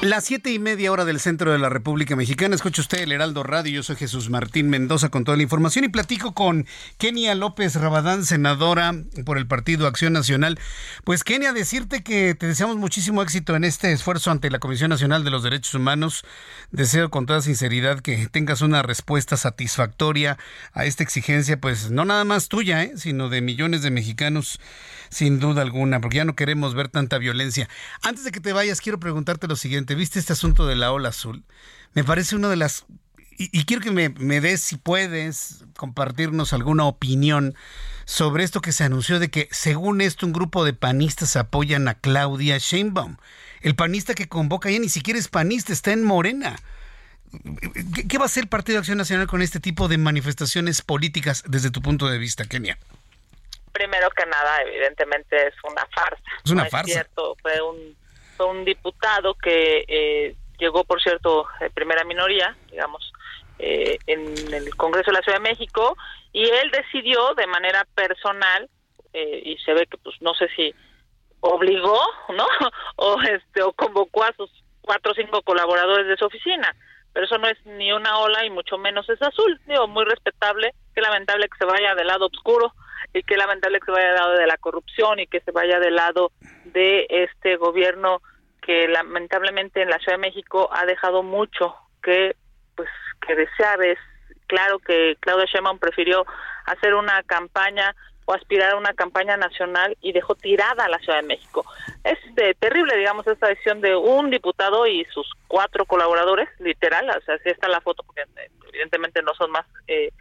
Las siete y media hora del centro de la República Mexicana. Escucha usted el Heraldo Radio. Yo soy Jesús Martín Mendoza con toda la información y platico con Kenia López Rabadán, senadora por el Partido Acción Nacional. Pues Kenia, decirte que te deseamos muchísimo éxito en este esfuerzo ante la Comisión Nacional de los Derechos Humanos. Deseo con toda sinceridad que tengas una respuesta satisfactoria a esta exigencia, pues no nada más tuya, ¿eh? sino de millones de mexicanos sin duda alguna, porque ya no queremos ver tanta violencia. Antes de que te vayas, quiero preguntarte lo siguiente. ¿Viste este asunto de la ola azul? Me parece una de las... Y, quiero que me, me des, si puedes, compartirnos alguna opinión sobre esto que se anunció de que, según esto, un grupo de panistas apoyan a Claudia Sheinbaum. El panista que convoca ya ni siquiera es panista, está en Morena. ¿Qué, va a hacer el Partido de Acción Nacional con este tipo de manifestaciones políticas desde tu punto de vista, Kenia? Primero que nada, evidentemente es una farsa. Es una farsa. cierto, fue un, fue un diputado que eh, llegó, por cierto, de primera minoría, digamos, eh, en el Congreso de la Ciudad de México, y él decidió de manera personal, eh, y se ve que, pues, no sé si obligó, ¿no? (laughs) o, este, o convocó a sus cuatro o cinco colaboradores de su oficina pero eso no es ni una ola y mucho menos es azul. Digo, muy respetable, qué lamentable que se vaya del lado oscuro y qué lamentable que se vaya del lado de la corrupción y que se vaya del lado de este gobierno que lamentablemente en la Ciudad de México ha dejado mucho que pues que desear es claro que Claudia Sheinbaum prefirió hacer una campaña o aspirar a una campaña nacional y dejó tirada a la Ciudad de México. Es eh, terrible, digamos, esta decisión de un diputado y sus cuatro colaboradores, literal, o sea, así está la foto, porque eh, evidentemente no son más, eh,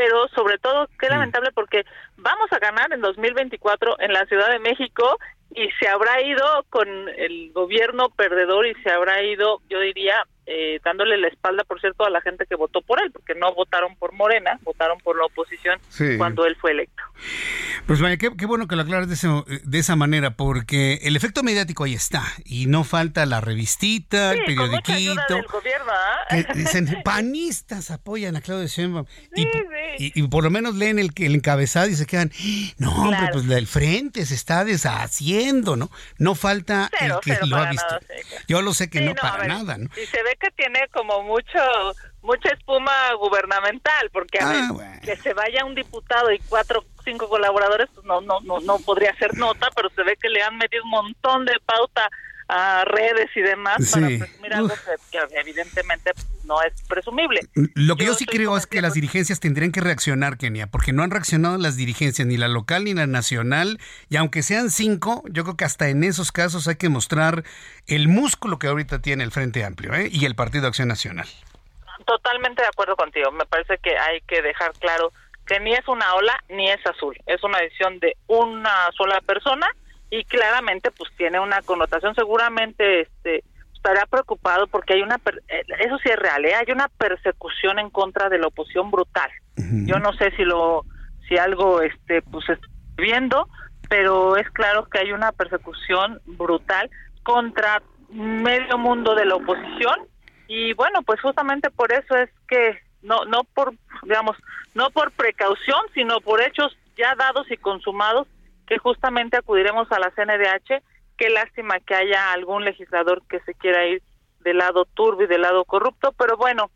pero sobre todo, qué mm. lamentable porque vamos a ganar en 2024 en la Ciudad de México y se habrá ido con el gobierno perdedor y se habrá ido, yo diría, eh, dándole la espalda, por cierto, a la gente que votó por él, porque no votaron por Morena, votaron por la oposición cuando él fue electo. Pues vaya, qué, bueno que lo aclares de, de, esa manera, porque el efecto mediático ahí está, y no falta la revistita, el periodiquito. Con gobierno, ¿ah? dicen, panistas apoyan a Claudio Sheinbaum. y, por lo menos leen el, el encabezado y se quedan, no, hombre, pues el frente se está deshaciendo, ¿no? No falta el que lo ha visto. Yo lo sé que no, para nada, ¿no? Y se ve que tiene como mucho mucha espuma gubernamental, porque a Ah, ver, que se vaya un diputado y cuatro cinco colaboradores, pues no, no, no, no podría ser nota, pero se ve que le han metido un montón de pauta a redes y demás para presumir algo que, que evidentemente no es presumible. Lo que yo, sí creo es que las dirigencias tendrían que reaccionar, Kenia, porque no han reaccionado las dirigencias, ni la local ni la nacional, y aunque sean cinco, yo creo que hasta en esos casos hay que mostrar el músculo que ahorita tiene el Frente Amplio ¿eh? y el Partido Acción Nacional. Totalmente de acuerdo contigo. Me parece que hay que dejar claro que ni es una ola ni es azul. Es una decisión de una sola persona y claramente pues tiene una connotación. Seguramente este estará preocupado porque hay una per- eh, eso sí es real, ¿eh? hay una persecución en contra de la oposición brutal. Yo no sé si lo si algo este pues está viendo, pero es claro que hay una persecución brutal contra medio mundo de la oposición y bueno pues justamente por eso es que no no por digamos no por precaución sino por hechos ya dados y consumados que justamente acudiremos a la CNDH qué lástima que haya algún legislador que se quiera ir del lado turbio y del lado corrupto pero bueno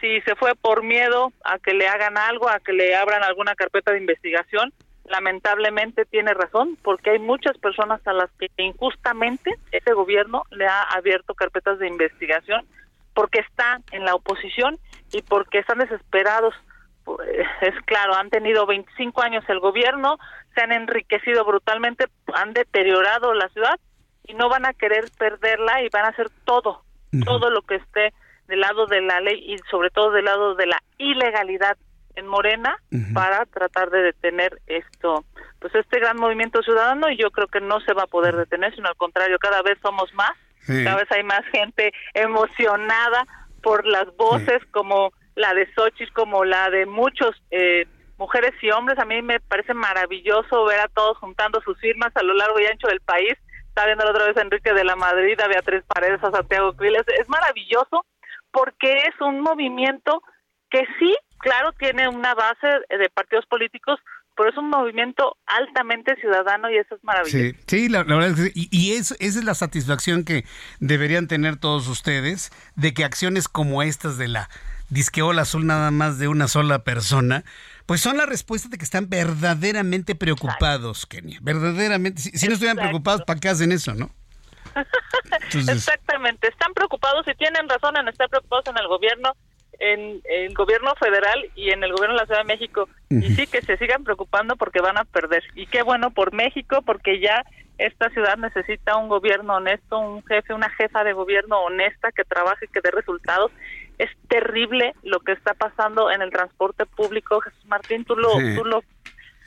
si se fue por miedo a que le hagan algo a que le abran alguna carpeta de investigación lamentablemente tiene razón porque hay muchas personas a las que injustamente ese gobierno le ha abierto carpetas de investigación porque está en la oposición y porque están desesperados. Pues, Es claro, han tenido 25 años el gobierno, se han enriquecido brutalmente, han deteriorado la ciudad y no van a querer perderla y van a hacer todo, todo lo que esté del lado de la ley y sobre todo del lado de la ilegalidad en Morena para tratar de detener esto, pues este gran movimiento ciudadano y yo creo que no se va a poder detener, sino al contrario, cada vez somos más, Sí. cada vez hay más gente emocionada por las voces como la de Xochitl, como la de muchos eh, mujeres y hombres. A mí me parece maravilloso ver a todos juntando sus firmas a lo largo y ancho del país. Está viendo la otra vez a Enrique de la Madrid, a Beatriz Paredes, a Santiago Quiles. Es maravilloso porque es un movimiento que sí, claro, tiene una base de partidos políticos, pero es un movimiento altamente ciudadano y eso es maravilloso. Sí, sí la, verdad es que sí. Y, y eso- esa es la satisfacción que deberían tener todos ustedes de que acciones como estas de la disqueola azul nada más de una sola persona, pues son la respuesta de que están verdaderamente preocupados, Kenia. Verdaderamente. Si, si no estuvieran preocupados, ¿para qué hacen eso, no? (laughs) Entonces- Exactamente, están preocupados y tienen razón en estar preocupados en el gobierno, en el gobierno federal y en el gobierno de la Ciudad de México. Y sí que se sigan preocupando porque van a perder. Y qué bueno por México, porque ya esta ciudad necesita un gobierno honesto, un jefe, una jefa de gobierno honesta que trabaje, que dé resultados. Es terrible lo que está pasando en el transporte público. Jesús Martín, tú lo, Sí. tú lo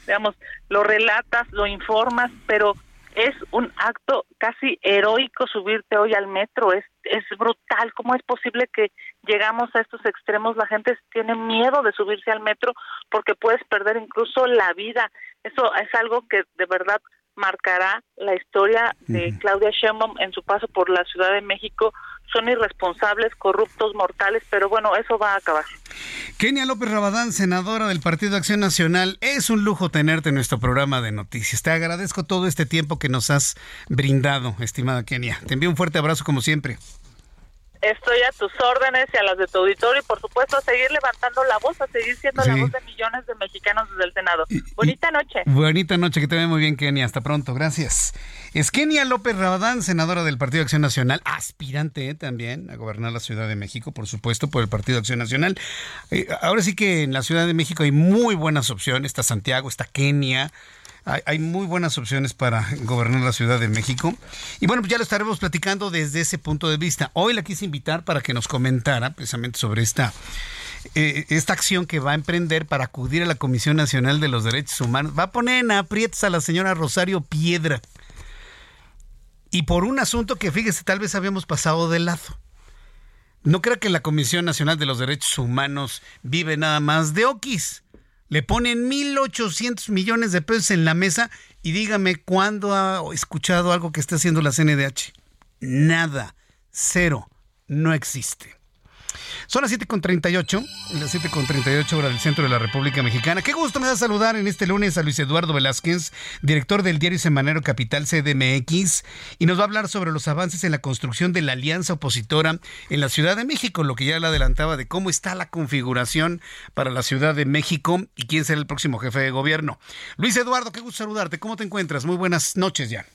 digamos, lo relatas, lo informas, pero es un acto casi heroico subirte hoy al metro, es, es brutal, ¿cómo es posible que llegamos a estos extremos? La gente tiene miedo de subirse al metro porque puedes perder incluso la vida. Eso es algo que de verdad marcará la historia de Claudia Sheinbaum en su paso por la Ciudad de México. Son irresponsables, corruptos, mortales, pero bueno, eso va a acabar. Kenia López Rabadán, senadora del Partido Acción Nacional, es un lujo tenerte en nuestro programa de noticias. Te agradezco todo este tiempo que nos has brindado, estimada Kenia. Te envío un fuerte abrazo como siempre. Estoy a tus órdenes y a las de tu auditorio y por supuesto a seguir levantando la voz, a seguir siendo la voz de millones de mexicanos desde el Senado. Bonita noche. Bonita noche, que te vea muy bien, Kenia. Hasta pronto, gracias. Es Kenia López Rabadán, senadora del Partido Acción Nacional, aspirante eh, también a gobernar la Ciudad de México, por supuesto, por el Partido Acción Nacional. Eh, ahora sí que en la Ciudad de México hay muy buenas opciones. Está Santiago, está Kenia. Hay, hay muy buenas opciones para gobernar la Ciudad de México. Y bueno, pues ya lo estaremos platicando desde ese punto de vista. Hoy la quise invitar para que nos comentara precisamente sobre esta eh, esta acción que va a emprender para acudir a la Comisión Nacional de los Derechos Humanos va a poner en aprietos a la señora Rosario Piedra. Y por un asunto que, fíjese, tal vez habíamos pasado de lado. No crea que la Comisión Nacional de los Derechos Humanos vive nada más de oquis. Le ponen 1.800 millones de pesos en la mesa y dígame cuándo ha escuchado algo que está haciendo la CNDH. Nada. Cero. No existe. Son las 7.38, las 7.38 hora del centro de la República Mexicana. Qué gusto me da saludar en este lunes a Luis Eduardo Velázquez, director del diario Semanero Capital CDMX, y nos va a hablar sobre los avances en la construcción de la alianza opositora en la Ciudad de México, lo que ya le adelantaba de cómo está la configuración para la Ciudad de México y quién será el próximo jefe de gobierno. Luis Eduardo, qué gusto saludarte. ¿Cómo te encuentras? Muy buenas noches ya.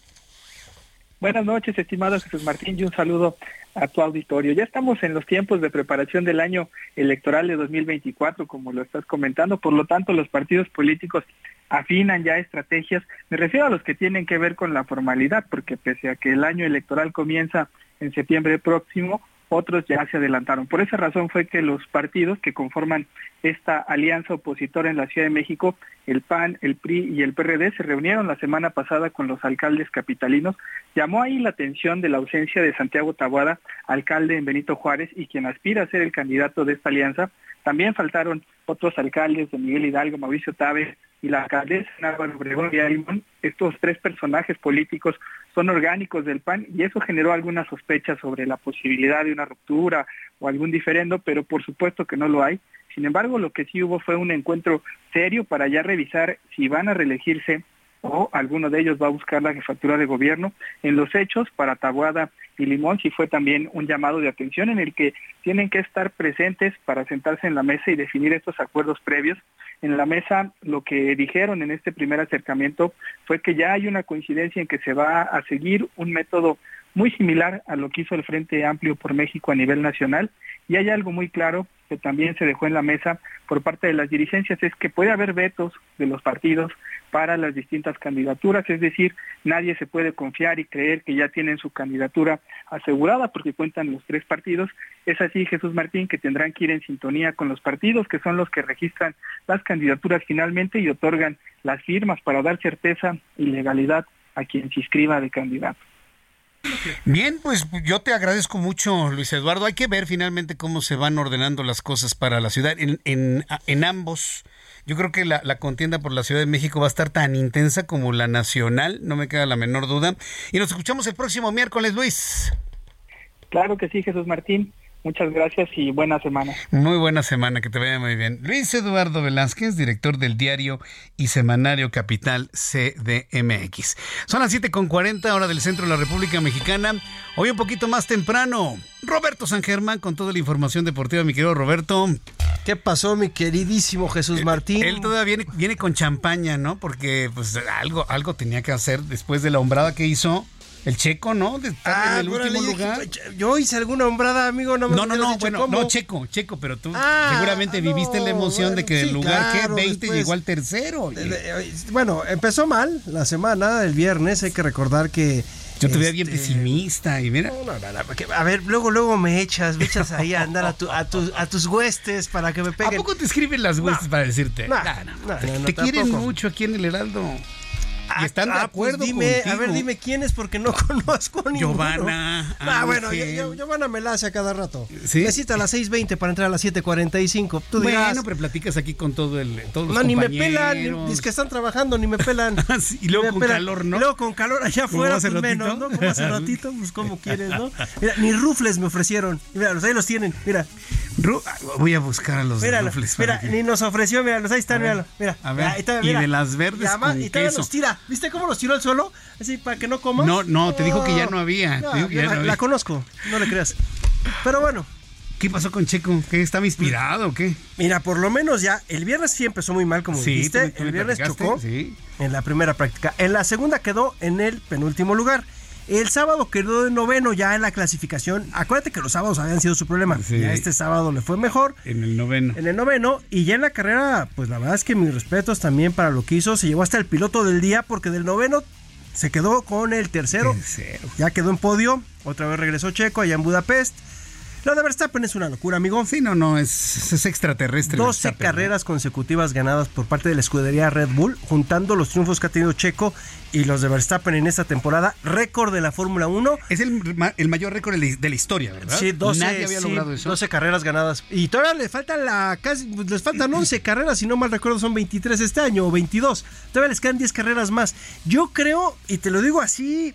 Buenas noches, estimado Jesús Martín, y un saludo a tu auditorio. Ya estamos en los tiempos de preparación del año electoral de 2024, como lo estás comentando, por lo tanto los partidos políticos afinan ya estrategias. Me refiero a los que tienen que ver con la formalidad, porque pese a que el año electoral comienza en septiembre próximo, otros ya se adelantaron. Por esa razón fue que los partidos que conforman esta alianza opositora en la Ciudad de México, el PAN, el PRI y el PRD, se reunieron la semana pasada con los alcaldes capitalinos. Llamó ahí la atención de la ausencia de Santiago Tabuada, alcalde en Benito Juárez y quien aspira a ser el candidato de esta alianza. También faltaron otros alcaldes de Miguel Hidalgo, Mauricio Tabe y la alcaldesa Álvaro Obregón y Alimón. Estos tres personajes políticos son orgánicos del PAN y eso generó alguna sospecha sobre la posibilidad de una ruptura o algún diferendo, pero por supuesto que no lo hay. Sin embargo, lo que sí hubo fue un encuentro serio para ya revisar si van a reelegirse o alguno de ellos va a buscar la jefatura de gobierno. En los hechos, para Tabuada y Limón sí fue también un llamado de atención en el que tienen que estar presentes para sentarse en la mesa y definir estos acuerdos previos. En la mesa lo que dijeron en este primer acercamiento fue que ya hay una coincidencia en que se va a seguir un método muy similar a lo que hizo el Frente Amplio por México a nivel nacional y hay algo muy claro que también se dejó en la mesa por parte de las dirigencias, es que puede haber vetos de los partidos para las distintas candidaturas, es decir, nadie se puede confiar y creer que ya tienen su candidatura asegurada porque cuentan los tres partidos. Es así, Jesús Martín, que tendrán que ir en sintonía con los partidos, que son los que registran las candidaturas finalmente y otorgan las firmas para dar certeza y legalidad a quien se inscriba de candidato. Bien, pues yo te agradezco mucho, Luis Eduardo. Hay que ver finalmente cómo se van ordenando las cosas para la ciudad. En, en, en ambos, yo creo que la, la, contienda por la Ciudad de México va a estar tan intensa como la nacional, no me queda la menor duda. Y nos escuchamos el próximo miércoles, Luis. Claro que sí, Jesús Martín. Muchas gracias y buena semana. Muy buena semana, que te vaya muy bien. Luis Eduardo Velázquez, director del diario y semanario Capital CDMX. Son las 7.40 hora del centro de la República Mexicana. Hoy un poquito más temprano. Roberto San Germán con toda la información deportiva, mi querido Roberto. ¿Qué pasó, mi queridísimo Jesús Martín? Él, él todavía viene, viene con champaña, ¿no? Porque pues algo, algo tenía que hacer después de la hombrada que hizo el checo, ¿no? De estar ah, en el último lugar. Yo hice alguna hombrada, amigo. No, no, no, no bueno, cómo. no, checo, checo, pero tú ah, seguramente no, viviste la emoción bueno, de que sí, el lugar claro, que 20 después, llegó al tercero. Bueno, empezó mal la semana, el viernes, hay que recordar que yo te veía bien Este, pesimista y mira. No, no, no, a ver, luego, luego me echas, me echas ahí a andar a, tu, a, tu, a tus huestes para que me peguen. ¿A poco te escriben las huestes para decirte? No, no, te, te quieren mucho aquí en el Heraldo. Y están de ah, acuerdo pues dime, contigo. A ver, dime quién es porque no (laughs) conozco a ninguno. Giovanna. Ah, bueno, Giovanna me la hace a cada rato. ¿Sí? Necesita a las 6.20 para entrar a las 7.45. Tú bueno, dirás, pero platicas aquí con todo el, todos los No, ni me compañeros. pelan, es que están trabajando, ni me pelan. (laughs) sí, y luego me con pelan. calor, ¿no? Y luego con calor allá afuera, hace pues ratito? menos, ¿no? Como hace (laughs) ratito, pues como quieres, ¿no? Mira, ni rufles me ofrecieron. Mira, los ahí los tienen, mira. Ru Voy a buscar a los Mira, rufles. mira, ni nos ofreció, mira, los ahí están, mira, mira. A ver, ahí está, y de las verdes y además, con y todavía queso. los tira. ¿Viste cómo los tiró al suelo? Así, para que no comas. No, no, te dijo que ya no había. No, Te dijo que ya la, no la había. conozco, no le creas. Pero bueno, ¿Qué pasó con Checo? ¿Qué estaba inspirado o qué? Mira, por lo menos ya, el viernes sí empezó muy mal, como Sí, dijiste. tú- tú me el viernes chocó sí. en la primera práctica. En la segunda quedó en el penúltimo lugar. El sábado quedó de noveno ya en la clasificación. Acuérdate que los sábados habían sido su problema. Sí. Ya este sábado le fue mejor. En el noveno. En el noveno. Y ya en la carrera, pues la verdad es que mis respetos también para lo que hizo. Se llevó hasta el piloto del día porque del noveno se quedó con el tercero. Tercero. Ya quedó en podio. Otra vez regresó Checo allá en Budapest. Lo de Verstappen es una locura, amigo. Sí, no, no, es, es extraterrestre. 12 Verstappen, ¿no? carreras consecutivas ganadas por parte de la escudería Red Bull, juntando los triunfos que ha tenido Checo y los de Verstappen en esta temporada. Récord de la Fórmula 1. Es el, ma- el mayor récord de la- historia, ¿verdad? Sí, 12, Nadie había sí, logrado eso. 12 carreras ganadas. Y todavía le faltan la casi pues, les faltan 11 (clears throat) carreras, si no mal recuerdo son 23 este año o 22. Todavía les quedan 10 carreras más. Yo creo y te lo digo así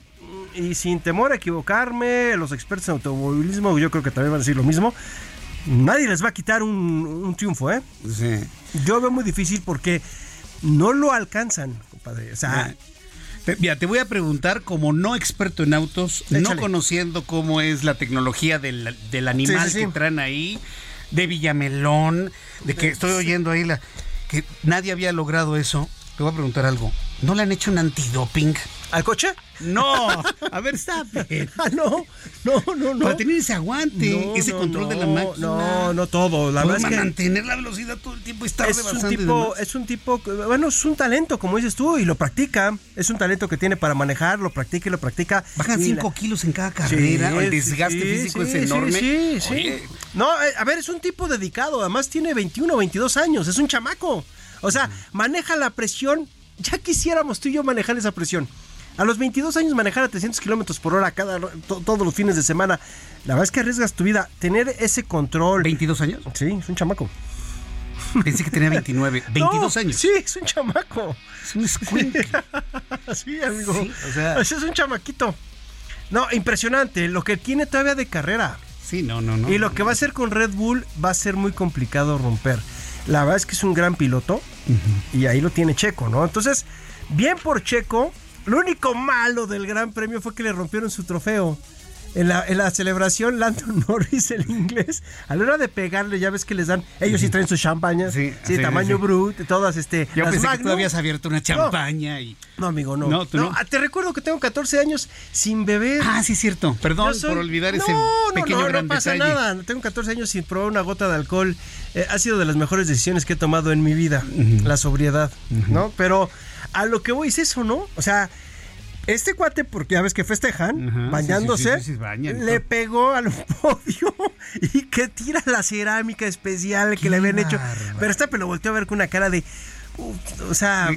y sin temor a equivocarme, los expertos en automovilismo yo creo que también van a decir lo mismo. nadie les va a quitar un, un triunfo, ¿eh? Sí. Yo veo muy difícil porque no lo alcanzan, compadre. O sea, Te- Mira, te voy a preguntar como no experto en autos, no conociendo cómo es la tecnología del, del animal Sí, sí, sí. que traen ahí, de Villamelón, de que estoy oyendo ahí la que nadie había logrado eso. Te voy a preguntar algo. ¿No le han hecho un antidoping? ¿Al coche? No, (laughs) a ver, está. (laughs) Ah, no, no, no, no. Para tener ese aguante, No, ese no, control de la máquina. No, no todo. La verdad es que mantener la velocidad todo el tiempo y estar es un tipo, es un tipo, bueno, es un talento, como dices tú, y lo practica. Es un talento que tiene para manejar, lo practica y lo practica. Bajan Y 5 la- kilos en cada carrera, Sí, el desgaste sí, físico sí, es enorme. Sí, sí, Oye, sí. No, eh, a ver, es un tipo dedicado. Además, tiene 21 o 22 años. Es un chamaco. O sea, maneja la presión. Ya quisiéramos tú y yo manejar esa presión. A los 22 años manejar a 300 kilómetros por hora cada, to- todos los fines de semana. La verdad es que arriesgas tu vida. Tener ese control. ¿22 años? Sí, es un chamaco. Pensé que tenía 29. 22 (laughs) No, años. Sí, es un chamaco. Es un escuincle. (laughs) sí, amigo. Sí, o sea- es un chamaquito. No, impresionante. Lo que tiene todavía de carrera. Sí, no, no, no. y lo que va a hacer con Red Bull va a ser muy complicado romper. La verdad es que es un gran piloto y ahí lo tiene Checo, ¿no? Entonces, bien por Checo. Lo único malo del Gran Premio fue que le rompieron su trofeo. En la, en la celebración, Landon (laughs) Norris, el inglés, a la hora de pegarle, ya ves que les dan, ellos sí traen sus champañas, sí, sí, tamaño sí. brut, todas este. Yo las pensé que tú habías abierto una champaña y. No, amigo, no. No, tú no. ah, Te recuerdo que tengo 14 años sin beber. Ah, sí, es cierto. Perdón soy- por olvidar no, ese no, pequeño no, gran no pasa detalle. nada. Tengo 14 años sin probar una gota de alcohol. Eh, ha sido de las mejores decisiones que he tomado en mi vida, la sobriedad, ¿no? Pero a lo que voy es eso, ¿no? O sea, este cuate, porque ya ves que festejan, Ajá, bañándose, sí, sí, sí, sí, bañan, le pegó al (laughs) podio y que tira la cerámica especial que le habían hecho. Pero este lo volteó a ver con una cara de... "Uf", o sea...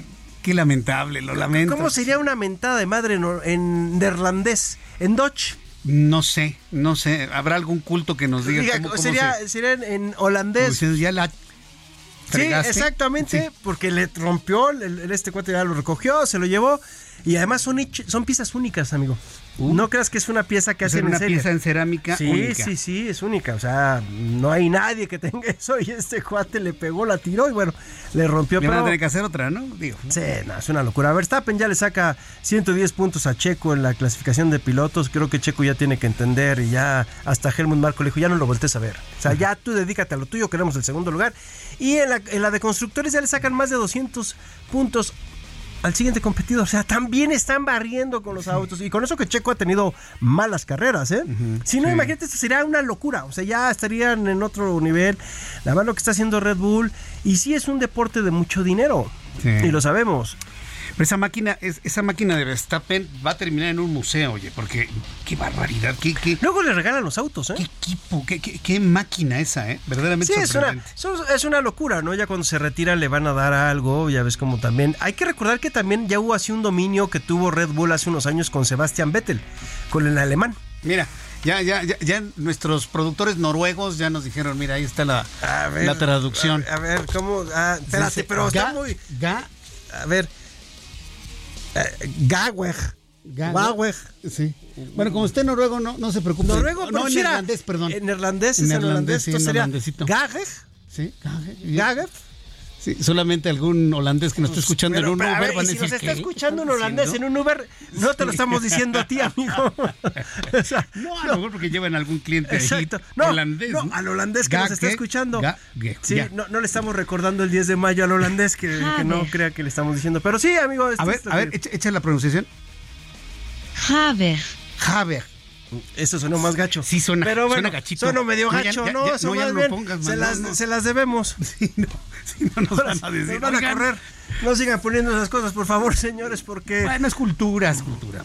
Qué lamentable, lo lamento. ¿Cómo sería una mentada de madre en, en neerlandés? En Dutch. No sé, no sé. ¿Habrá algún culto que nos diga Diga, cómo, cómo sería, se- sería en, holandés. se- ya la Sí, exactamente, porque le rompió, el, el- este cuate ya lo recogió, se lo llevó y además son, son piezas únicas, amigo. no creas que es una pieza que Uh. Hacen una en serie. pieza en cerámica Sí, única. sí, sí, es única. O sea, no hay nadie que tenga (laughs) eso y este cuate le pegó, la tiró y bueno, le rompió. Le van a pero- tener que hacer otra, ¿no? Digo. Sí, no, es una locura. Verstappen ya le saca 110 puntos a Checo en la clasificación de pilotos. Creo que Checo ya tiene que entender y ya hasta Helmut Marco le dijo, ya no lo voltees a ver. O sea, ya tú dedícate a lo tuyo, queremos el segundo lugar. Y en la, en la de constructores ya le sacan más de 200 puntos al siguiente competidor. O sea, también están barriendo con los autos. Y con eso que Checo ha tenido malas carreras, ¿eh? si no, sí. imagínate, esto sería una locura. O sea, ya estarían en otro nivel. La verdad, lo que está haciendo Red Bull. Y sí es un deporte de mucho dinero. Sí. Y lo sabemos. Pero esa máquina, es- esa máquina de Verstappen va a terminar en un museo, oye, porque qué barbaridad, qué, qué, Luego le regalan los autos, ¿eh? qué equipo, qué, qué- qué máquina esa, ¿eh? Verdaderamente Sí, es una, es una locura, ¿no? Ya cuando se retira le van a dar algo, ya ves como también... Hay que recordar que también ya hubo así un dominio que tuvo Red Bull hace unos años con Sebastian Vettel, con el alemán. Mira, ya, ya, ya, ya nuestros productores noruegos ya nos dijeron, mira, ahí está la, ver, la traducción. A, a ver, ¿cómo? Ah, espérate, pero está muy... Ga, A ver... Eh, Gaweg. ga- Gaweg. Sí. Bueno, como usted noruego, no, no se preocupe. Noruego, pero no, sí era- neerlandés, perdón. En neerlandés, es En en entonces en sería. Gageg. Sí, Gageg. Sí, solamente algún holandés que nos está escuchando Pero, en un pero, a Uber ver, van si nos está ¿qué escuchando un holandés en un Uber, no te lo estamos diciendo a ti, (laughs) amigo. O sea, No, a lo mejor porque llevan algún cliente Exacto. ahí No, holandés. no, al holandés que nos está escuchando. Sí, no, no le estamos recordando el 10 de mayo al holandés que, que no crea que le estamos diciendo. Pero sí, amigo. esto A ver, es- a ver, echa, echa la pronunciación. Haber. Haber. Eso sonó más gacho. Sí, suena, Pero bueno, suena gachito. sonó medio No, ya- gacho, ya- ¿no? ya- Eso no, ya más bien, pongas, se, las, se las debemos. (laughs) Sí, no, sí, no nos van a decir. Nos van a correr. No sigan poniendo esas cosas, por favor, (laughs) señores, porque... Bueno, es cultura, es cultura.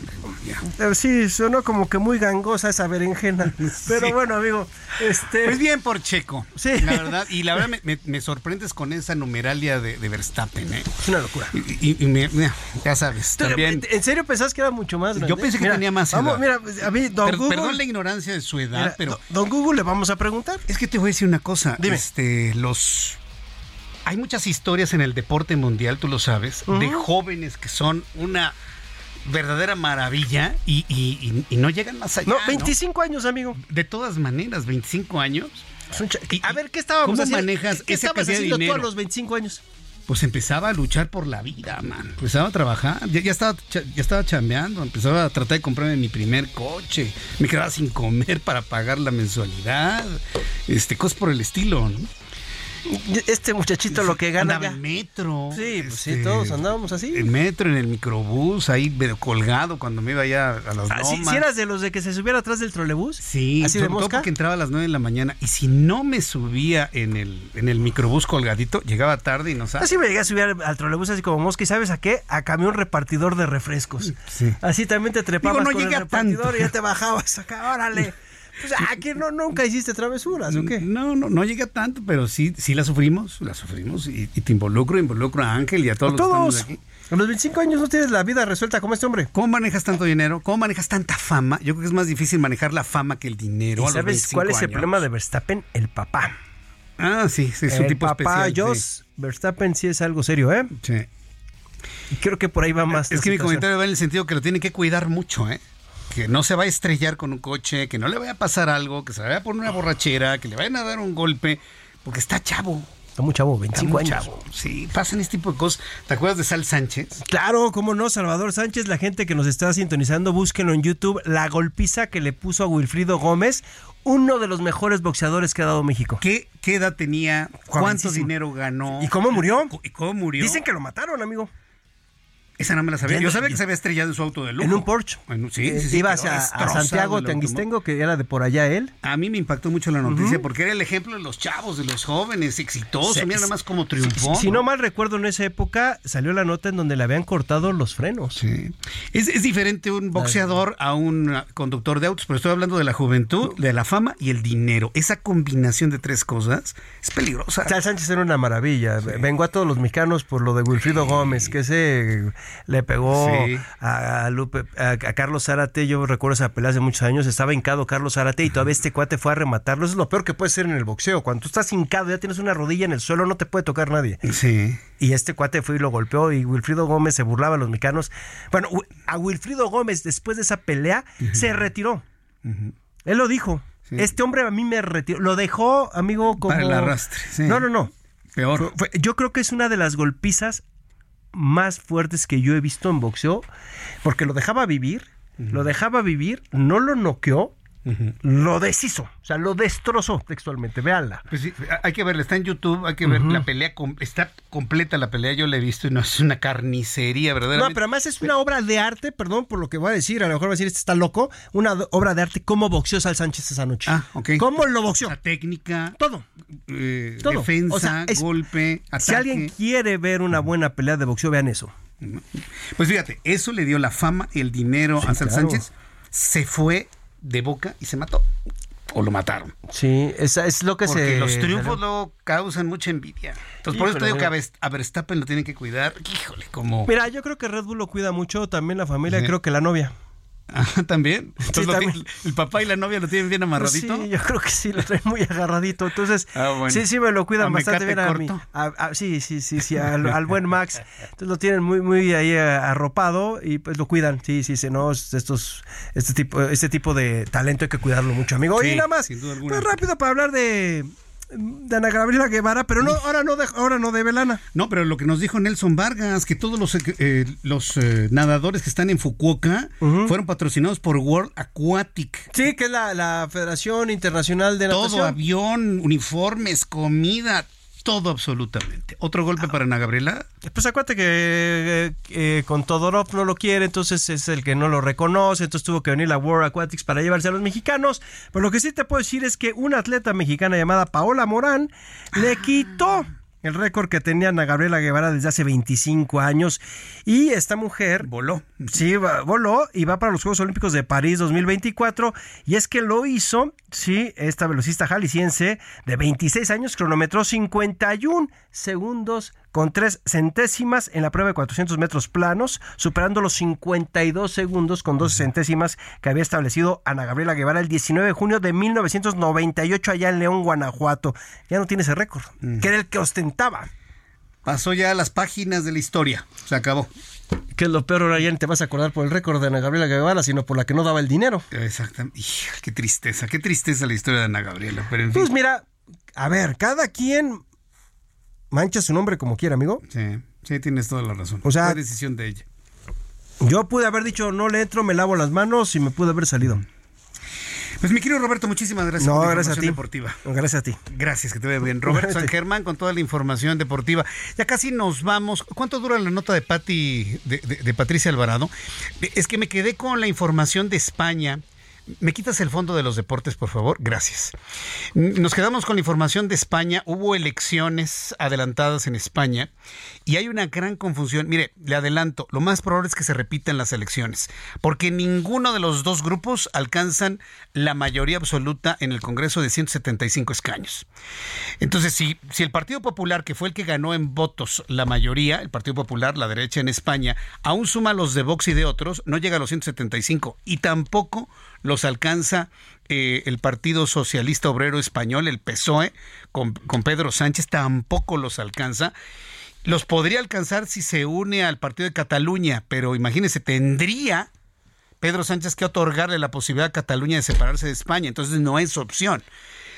Sí, sonó como que muy gangosa esa berenjena. (laughs) Pero bueno, amigo, este... Pues bien por Checo. Sí. La verdad, y la verdad me, me- me sorprendes con esa numeralia de, de Verstappen, ¿eh? Es una locura. Y, y- y me- mira, ya sabes, ¿Tú- también. ¿En serio pensás que era mucho más grande? Yo pensé que Mira, tenía más Vamos, edad. mira, a mí, don Per- Google... Perdón la ignorancia de su edad, mira, pero Don Google le vamos a preguntar. es que te voy a decir una cosa. Dime. Este, los hay muchas historias en el deporte mundial, tú lo sabes, de jóvenes que son una verdadera maravilla y, y- y- y no llegan más allá. No, ¿no? 25 años, amigo. De todas maneras, 25 años. a ver, ¿qué estábamos ¿Cómo haciendo? manejas ¿Qué estabas haciendo tú a los 25 años? Pues empezaba a luchar por la vida, man. Empezaba a trabajar. Ya, ya estaba, ya estaba chambeando. Empezaba a tratar de comprarme mi primer coche. Me quedaba sin comer para pagar la mensualidad. Este, cosas por el estilo, ¿no? Este muchachito lo que gana Andaba ya. en metro. Sí, pues sí, este, todos andábamos así. En metro, en el microbús, ahí colgado cuando me iba ya a las Ah, ¿sí- lomas. ¿sí eras de los de que se subiera atrás del trolebús? Sí, ¿Así de sobre todo mosca? porque entraba a las 9 de la mañana y si no me subía en el, en el microbús colgadito, llegaba tarde y no sabes. Así me llegué a subir al, trolebús así como mosca y ¿sabes a qué? A camión repartidor de refrescos. Sí. Así también te trepabas Digo, no con el repartidor tanto. y ya te bajabas acá, órale. (laughs) Pues aquí no, nunca hiciste travesuras, ¿o qué? No, no, no llegué a tanto, pero sí, sí la sufrimos, la sufrimos y, y te involucro, involucro a Ángel y a todos A los que todos. estamos aquí. A los 25 años no tienes la vida resuelta como este hombre. ¿Cómo manejas tanto dinero? ¿Cómo manejas tanta fama? Yo creo que es más difícil manejar la fama que el dinero. ¿Y a los sabes 25 cuál es el problema de Verstappen? El papá. Ah, sí, sí, es un el tipo papá, especial. Jos sí. Verstappen sí es algo serio, ¿eh? Sí. Y creo que por ahí va más. Es que mi comentario va en el sentido que lo tiene que cuidar mucho, ¿eh? Que no se va a estrellar con un coche, que no le vaya a pasar algo, que se le vaya a poner una borrachera, que le vayan a dar un golpe, porque está chavo. Está muy chavo, Está 25 muy años. chavo. Sí, pasan este tipo de cosas. ¿Te acuerdas de Sal Sánchez? Claro, cómo no, Salvador Sánchez, la gente que nos está sintonizando, búsquenlo en YouTube, la golpiza que le puso a Wilfrido Gómez, uno de los mejores boxeadores que ha dado México. ¿Qué, qué edad tenía? ¿Cuánto dinero ganó? ¿Y cómo murió? ¿Y cómo murió? Dicen que lo mataron, amigo. Esa no me la sabía. Yo sabía que se había estrellado en su auto de lujo. En un Porsche. Sí, Eh, sí, sí, Iba hacia a Santiago Tanguistengo, que era de por allá él. A mí me impactó mucho la noticia porque era el ejemplo de los chavos, de los jóvenes, exitosos. Se- Mira nada más cómo triunfó. Si, si no mal recuerdo, en esa época salió la nota en donde le habían cortado los frenos. Sí. Es, es diferente un boxeador a un conductor de autos, pero estoy hablando de la juventud, de la fama y el dinero. Esa combinación de tres cosas es peligrosa. Sal Sánchez era una maravilla. Vengo a todos los mexicanos por lo de Wilfrido Gómez, que ese le pegó Sí. a, Lupe- a, a Carlos Zárate. Yo recuerdo esa pelea hace muchos años. Estaba hincado Carlos Zárate y todavía este cuate fue a rematarlo. Eso es lo peor que puede ser en el boxeo. Cuando tú estás hincado, ya tienes una rodilla en el suelo, no te puede tocar nadie. Sí. Y este cuate fue y lo golpeó y Wilfrido Gómez se burlaba a los mexicanos. Bueno, a Wilfrido Gómez después de esa pelea se retiró. Él lo dijo. Este hombre a mí me retiró. Lo dejó, amigo, como... Para el arrastre, sí. No, no, no. Peor. Yo creo que es una de las golpizas más fuertes que yo he visto en boxeo, porque lo dejaba vivir, lo dejaba vivir, no lo noqueó, lo deshizo, o sea, lo destrozó textualmente, véanla. Pues sí, hay que verla, está en YouTube, hay que ver la pelea, está completa la pelea, yo la he visto y no es una carnicería, No, verdaderamente. pero además es una obra de arte, perdón por lo que voy a decir, a lo mejor va a decir, este está loco, una obra de arte, cómo boxeó Sal Sánchez esa noche. Ah, ok. ¿Cómo lo boxeó? La técnica, Todo. eh, Todo. defensa, O sea, es- golpe, ataque. Si alguien quiere ver una buena pelea de boxeo, vean eso. Pues fíjate, eso le dio la fama y el dinero a Sal claro. Sánchez, se fue de boca y se mató. O lo mataron. Sí, esa es lo que Porque se... los triunfos luego causan mucha envidia. Entonces, por eso te digo que a Verstappen lo tienen que cuidar. Híjole, como. Mira, yo creo que Red Bull lo cuida mucho, también la familia, Sí. creo que la novia. Ah, (laughs) también. Entonces, lo también. tiene- el papá y la novia lo tienen bien amarradito. Sí, yo creo que sí, lo traen muy agarradito. Entonces, (laughs) Ah, bueno. sí, sí, me lo ¿A cuidan bastante bien a mí. corto? A- a- sí, sí, sí, sí, al, al buen Max. Entonces lo tienen muy, muy ahí eh, arropado y pues lo cuidan. Sí, sí, sí, no, estos, este tipo, este tipo de talento hay que cuidarlo mucho, amigo. Sí, y nada más, sin duda alguna. pues rápido para hablar de, de Ana Gabriela Guevara, pero no, ahora no de, ahora no de Belana. No, pero lo que nos dijo Nelson Vargas, que todos los, eh, los eh, nadadores que están en Fukuoka fueron patrocinados por World Aquatic. Sí, que es la, la Federación Internacional de Todo, Natación. avión, uniformes, comida, todo absolutamente. Otro golpe para Ana Gabriela. Pues acuérdate que eh, eh, con Todorov no lo quiere, entonces es el que no lo reconoce, entonces tuvo que venir la World Aquatics para llevarse a los mexicanos. Pero lo que sí te puedo decir es que una atleta mexicana llamada Paola Morán le quitó el récord que tenía Ana Gabriela Guevara desde hace 25 años. Y esta mujer voló. Sí, va- voló y va para los Juegos Olímpicos de París 2024. Y es que lo hizo, sí, esta velocista jalisciense de 26 años cronometró 51 segundos con 3 centésimas en la prueba de 400 metros planos, superando los 52 segundos con 12 centésimas que había establecido Ana Gabriela Guevara el 19 de junio de 1998 allá en León, Guanajuato. Ya no tiene ese récord, que era el que ostentaba. Pasó ya a las páginas de la historia. Se acabó. Que es lo peor, ahora ya te vas a acordar por el récord de Ana Gabriela Guevara, sino por la que no daba el dinero. Exactamente. Qué tristeza, qué tristeza la historia de Ana Gabriela. Pero en fin. Pues mira, a ver, cada quien mancha su nombre como quiera, amigo. Sí, sí, tienes toda la razón. O sea, Fue decisión de ella. Yo pude haber dicho, no le entro, me lavo las manos y me pude haber salido. Pues mi querido Roberto, muchísimas gracias No, por la gracias a información ti. deportiva. Gracias a ti. Gracias, que te vea bien. (laughs) Roberto San Germán con toda la información deportiva. Ya casi nos vamos. ¿Cuánto dura la nota de Pati, de, de- de Patricia Alvarado? Es que me quedé con la información de España. ¿Me quitas el fondo de los deportes, por favor? Gracias. Nos quedamos con la información de España. Hubo elecciones adelantadas en España y hay una gran confusión. Mire, le adelanto, lo más probable es que se repitan las elecciones, porque ninguno de los dos grupos alcanzan la mayoría absoluta en el Congreso de 175 escaños. Entonces, si, si el Partido Popular, que fue el que ganó en votos la mayoría, el Partido Popular, la derecha en España, aún suma los de Vox y de otros, no llega a los 175 y tampoco los alcanza eh, el Partido Socialista Obrero Español, el PSOE, con, con Pedro Sánchez, tampoco los alcanza. Los podría alcanzar si se une al Partido de Cataluña, pero imagínese, tendría Pedro Sánchez que otorgarle la posibilidad a Cataluña de separarse de España, entonces no es opción.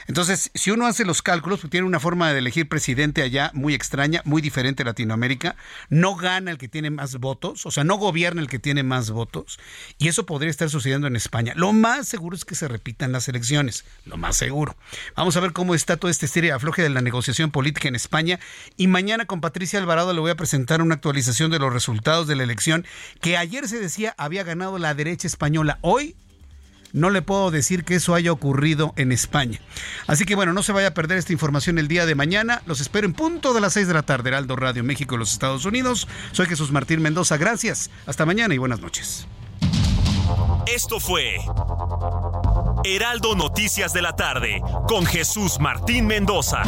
Entonces, si uno hace los cálculos, pues tiene una forma de elegir presidente allá muy extraña, muy diferente a Latinoamérica. No gana el que tiene más votos, o sea, no gobierna el que tiene más votos. Y eso podría estar sucediendo en España. Lo más seguro es que se repitan las elecciones, lo más seguro. Vamos a ver cómo está todo este estéreo afloje de la negociación política en España. Y mañana con Patricia Alvarado le voy a presentar una actualización de los resultados de la elección que ayer se decía había ganado la derecha española. Hoy no le puedo decir que eso haya ocurrido en España. Así que bueno, no se vaya a perder esta información el día de mañana. Los espero en punto de las 6 de la tarde, Heraldo Radio México, los Estados Unidos. Soy Jesús Martín Mendoza. Gracias. Hasta mañana y buenas noches. Esto fue Heraldo Noticias de la tarde con Jesús Martín Mendoza.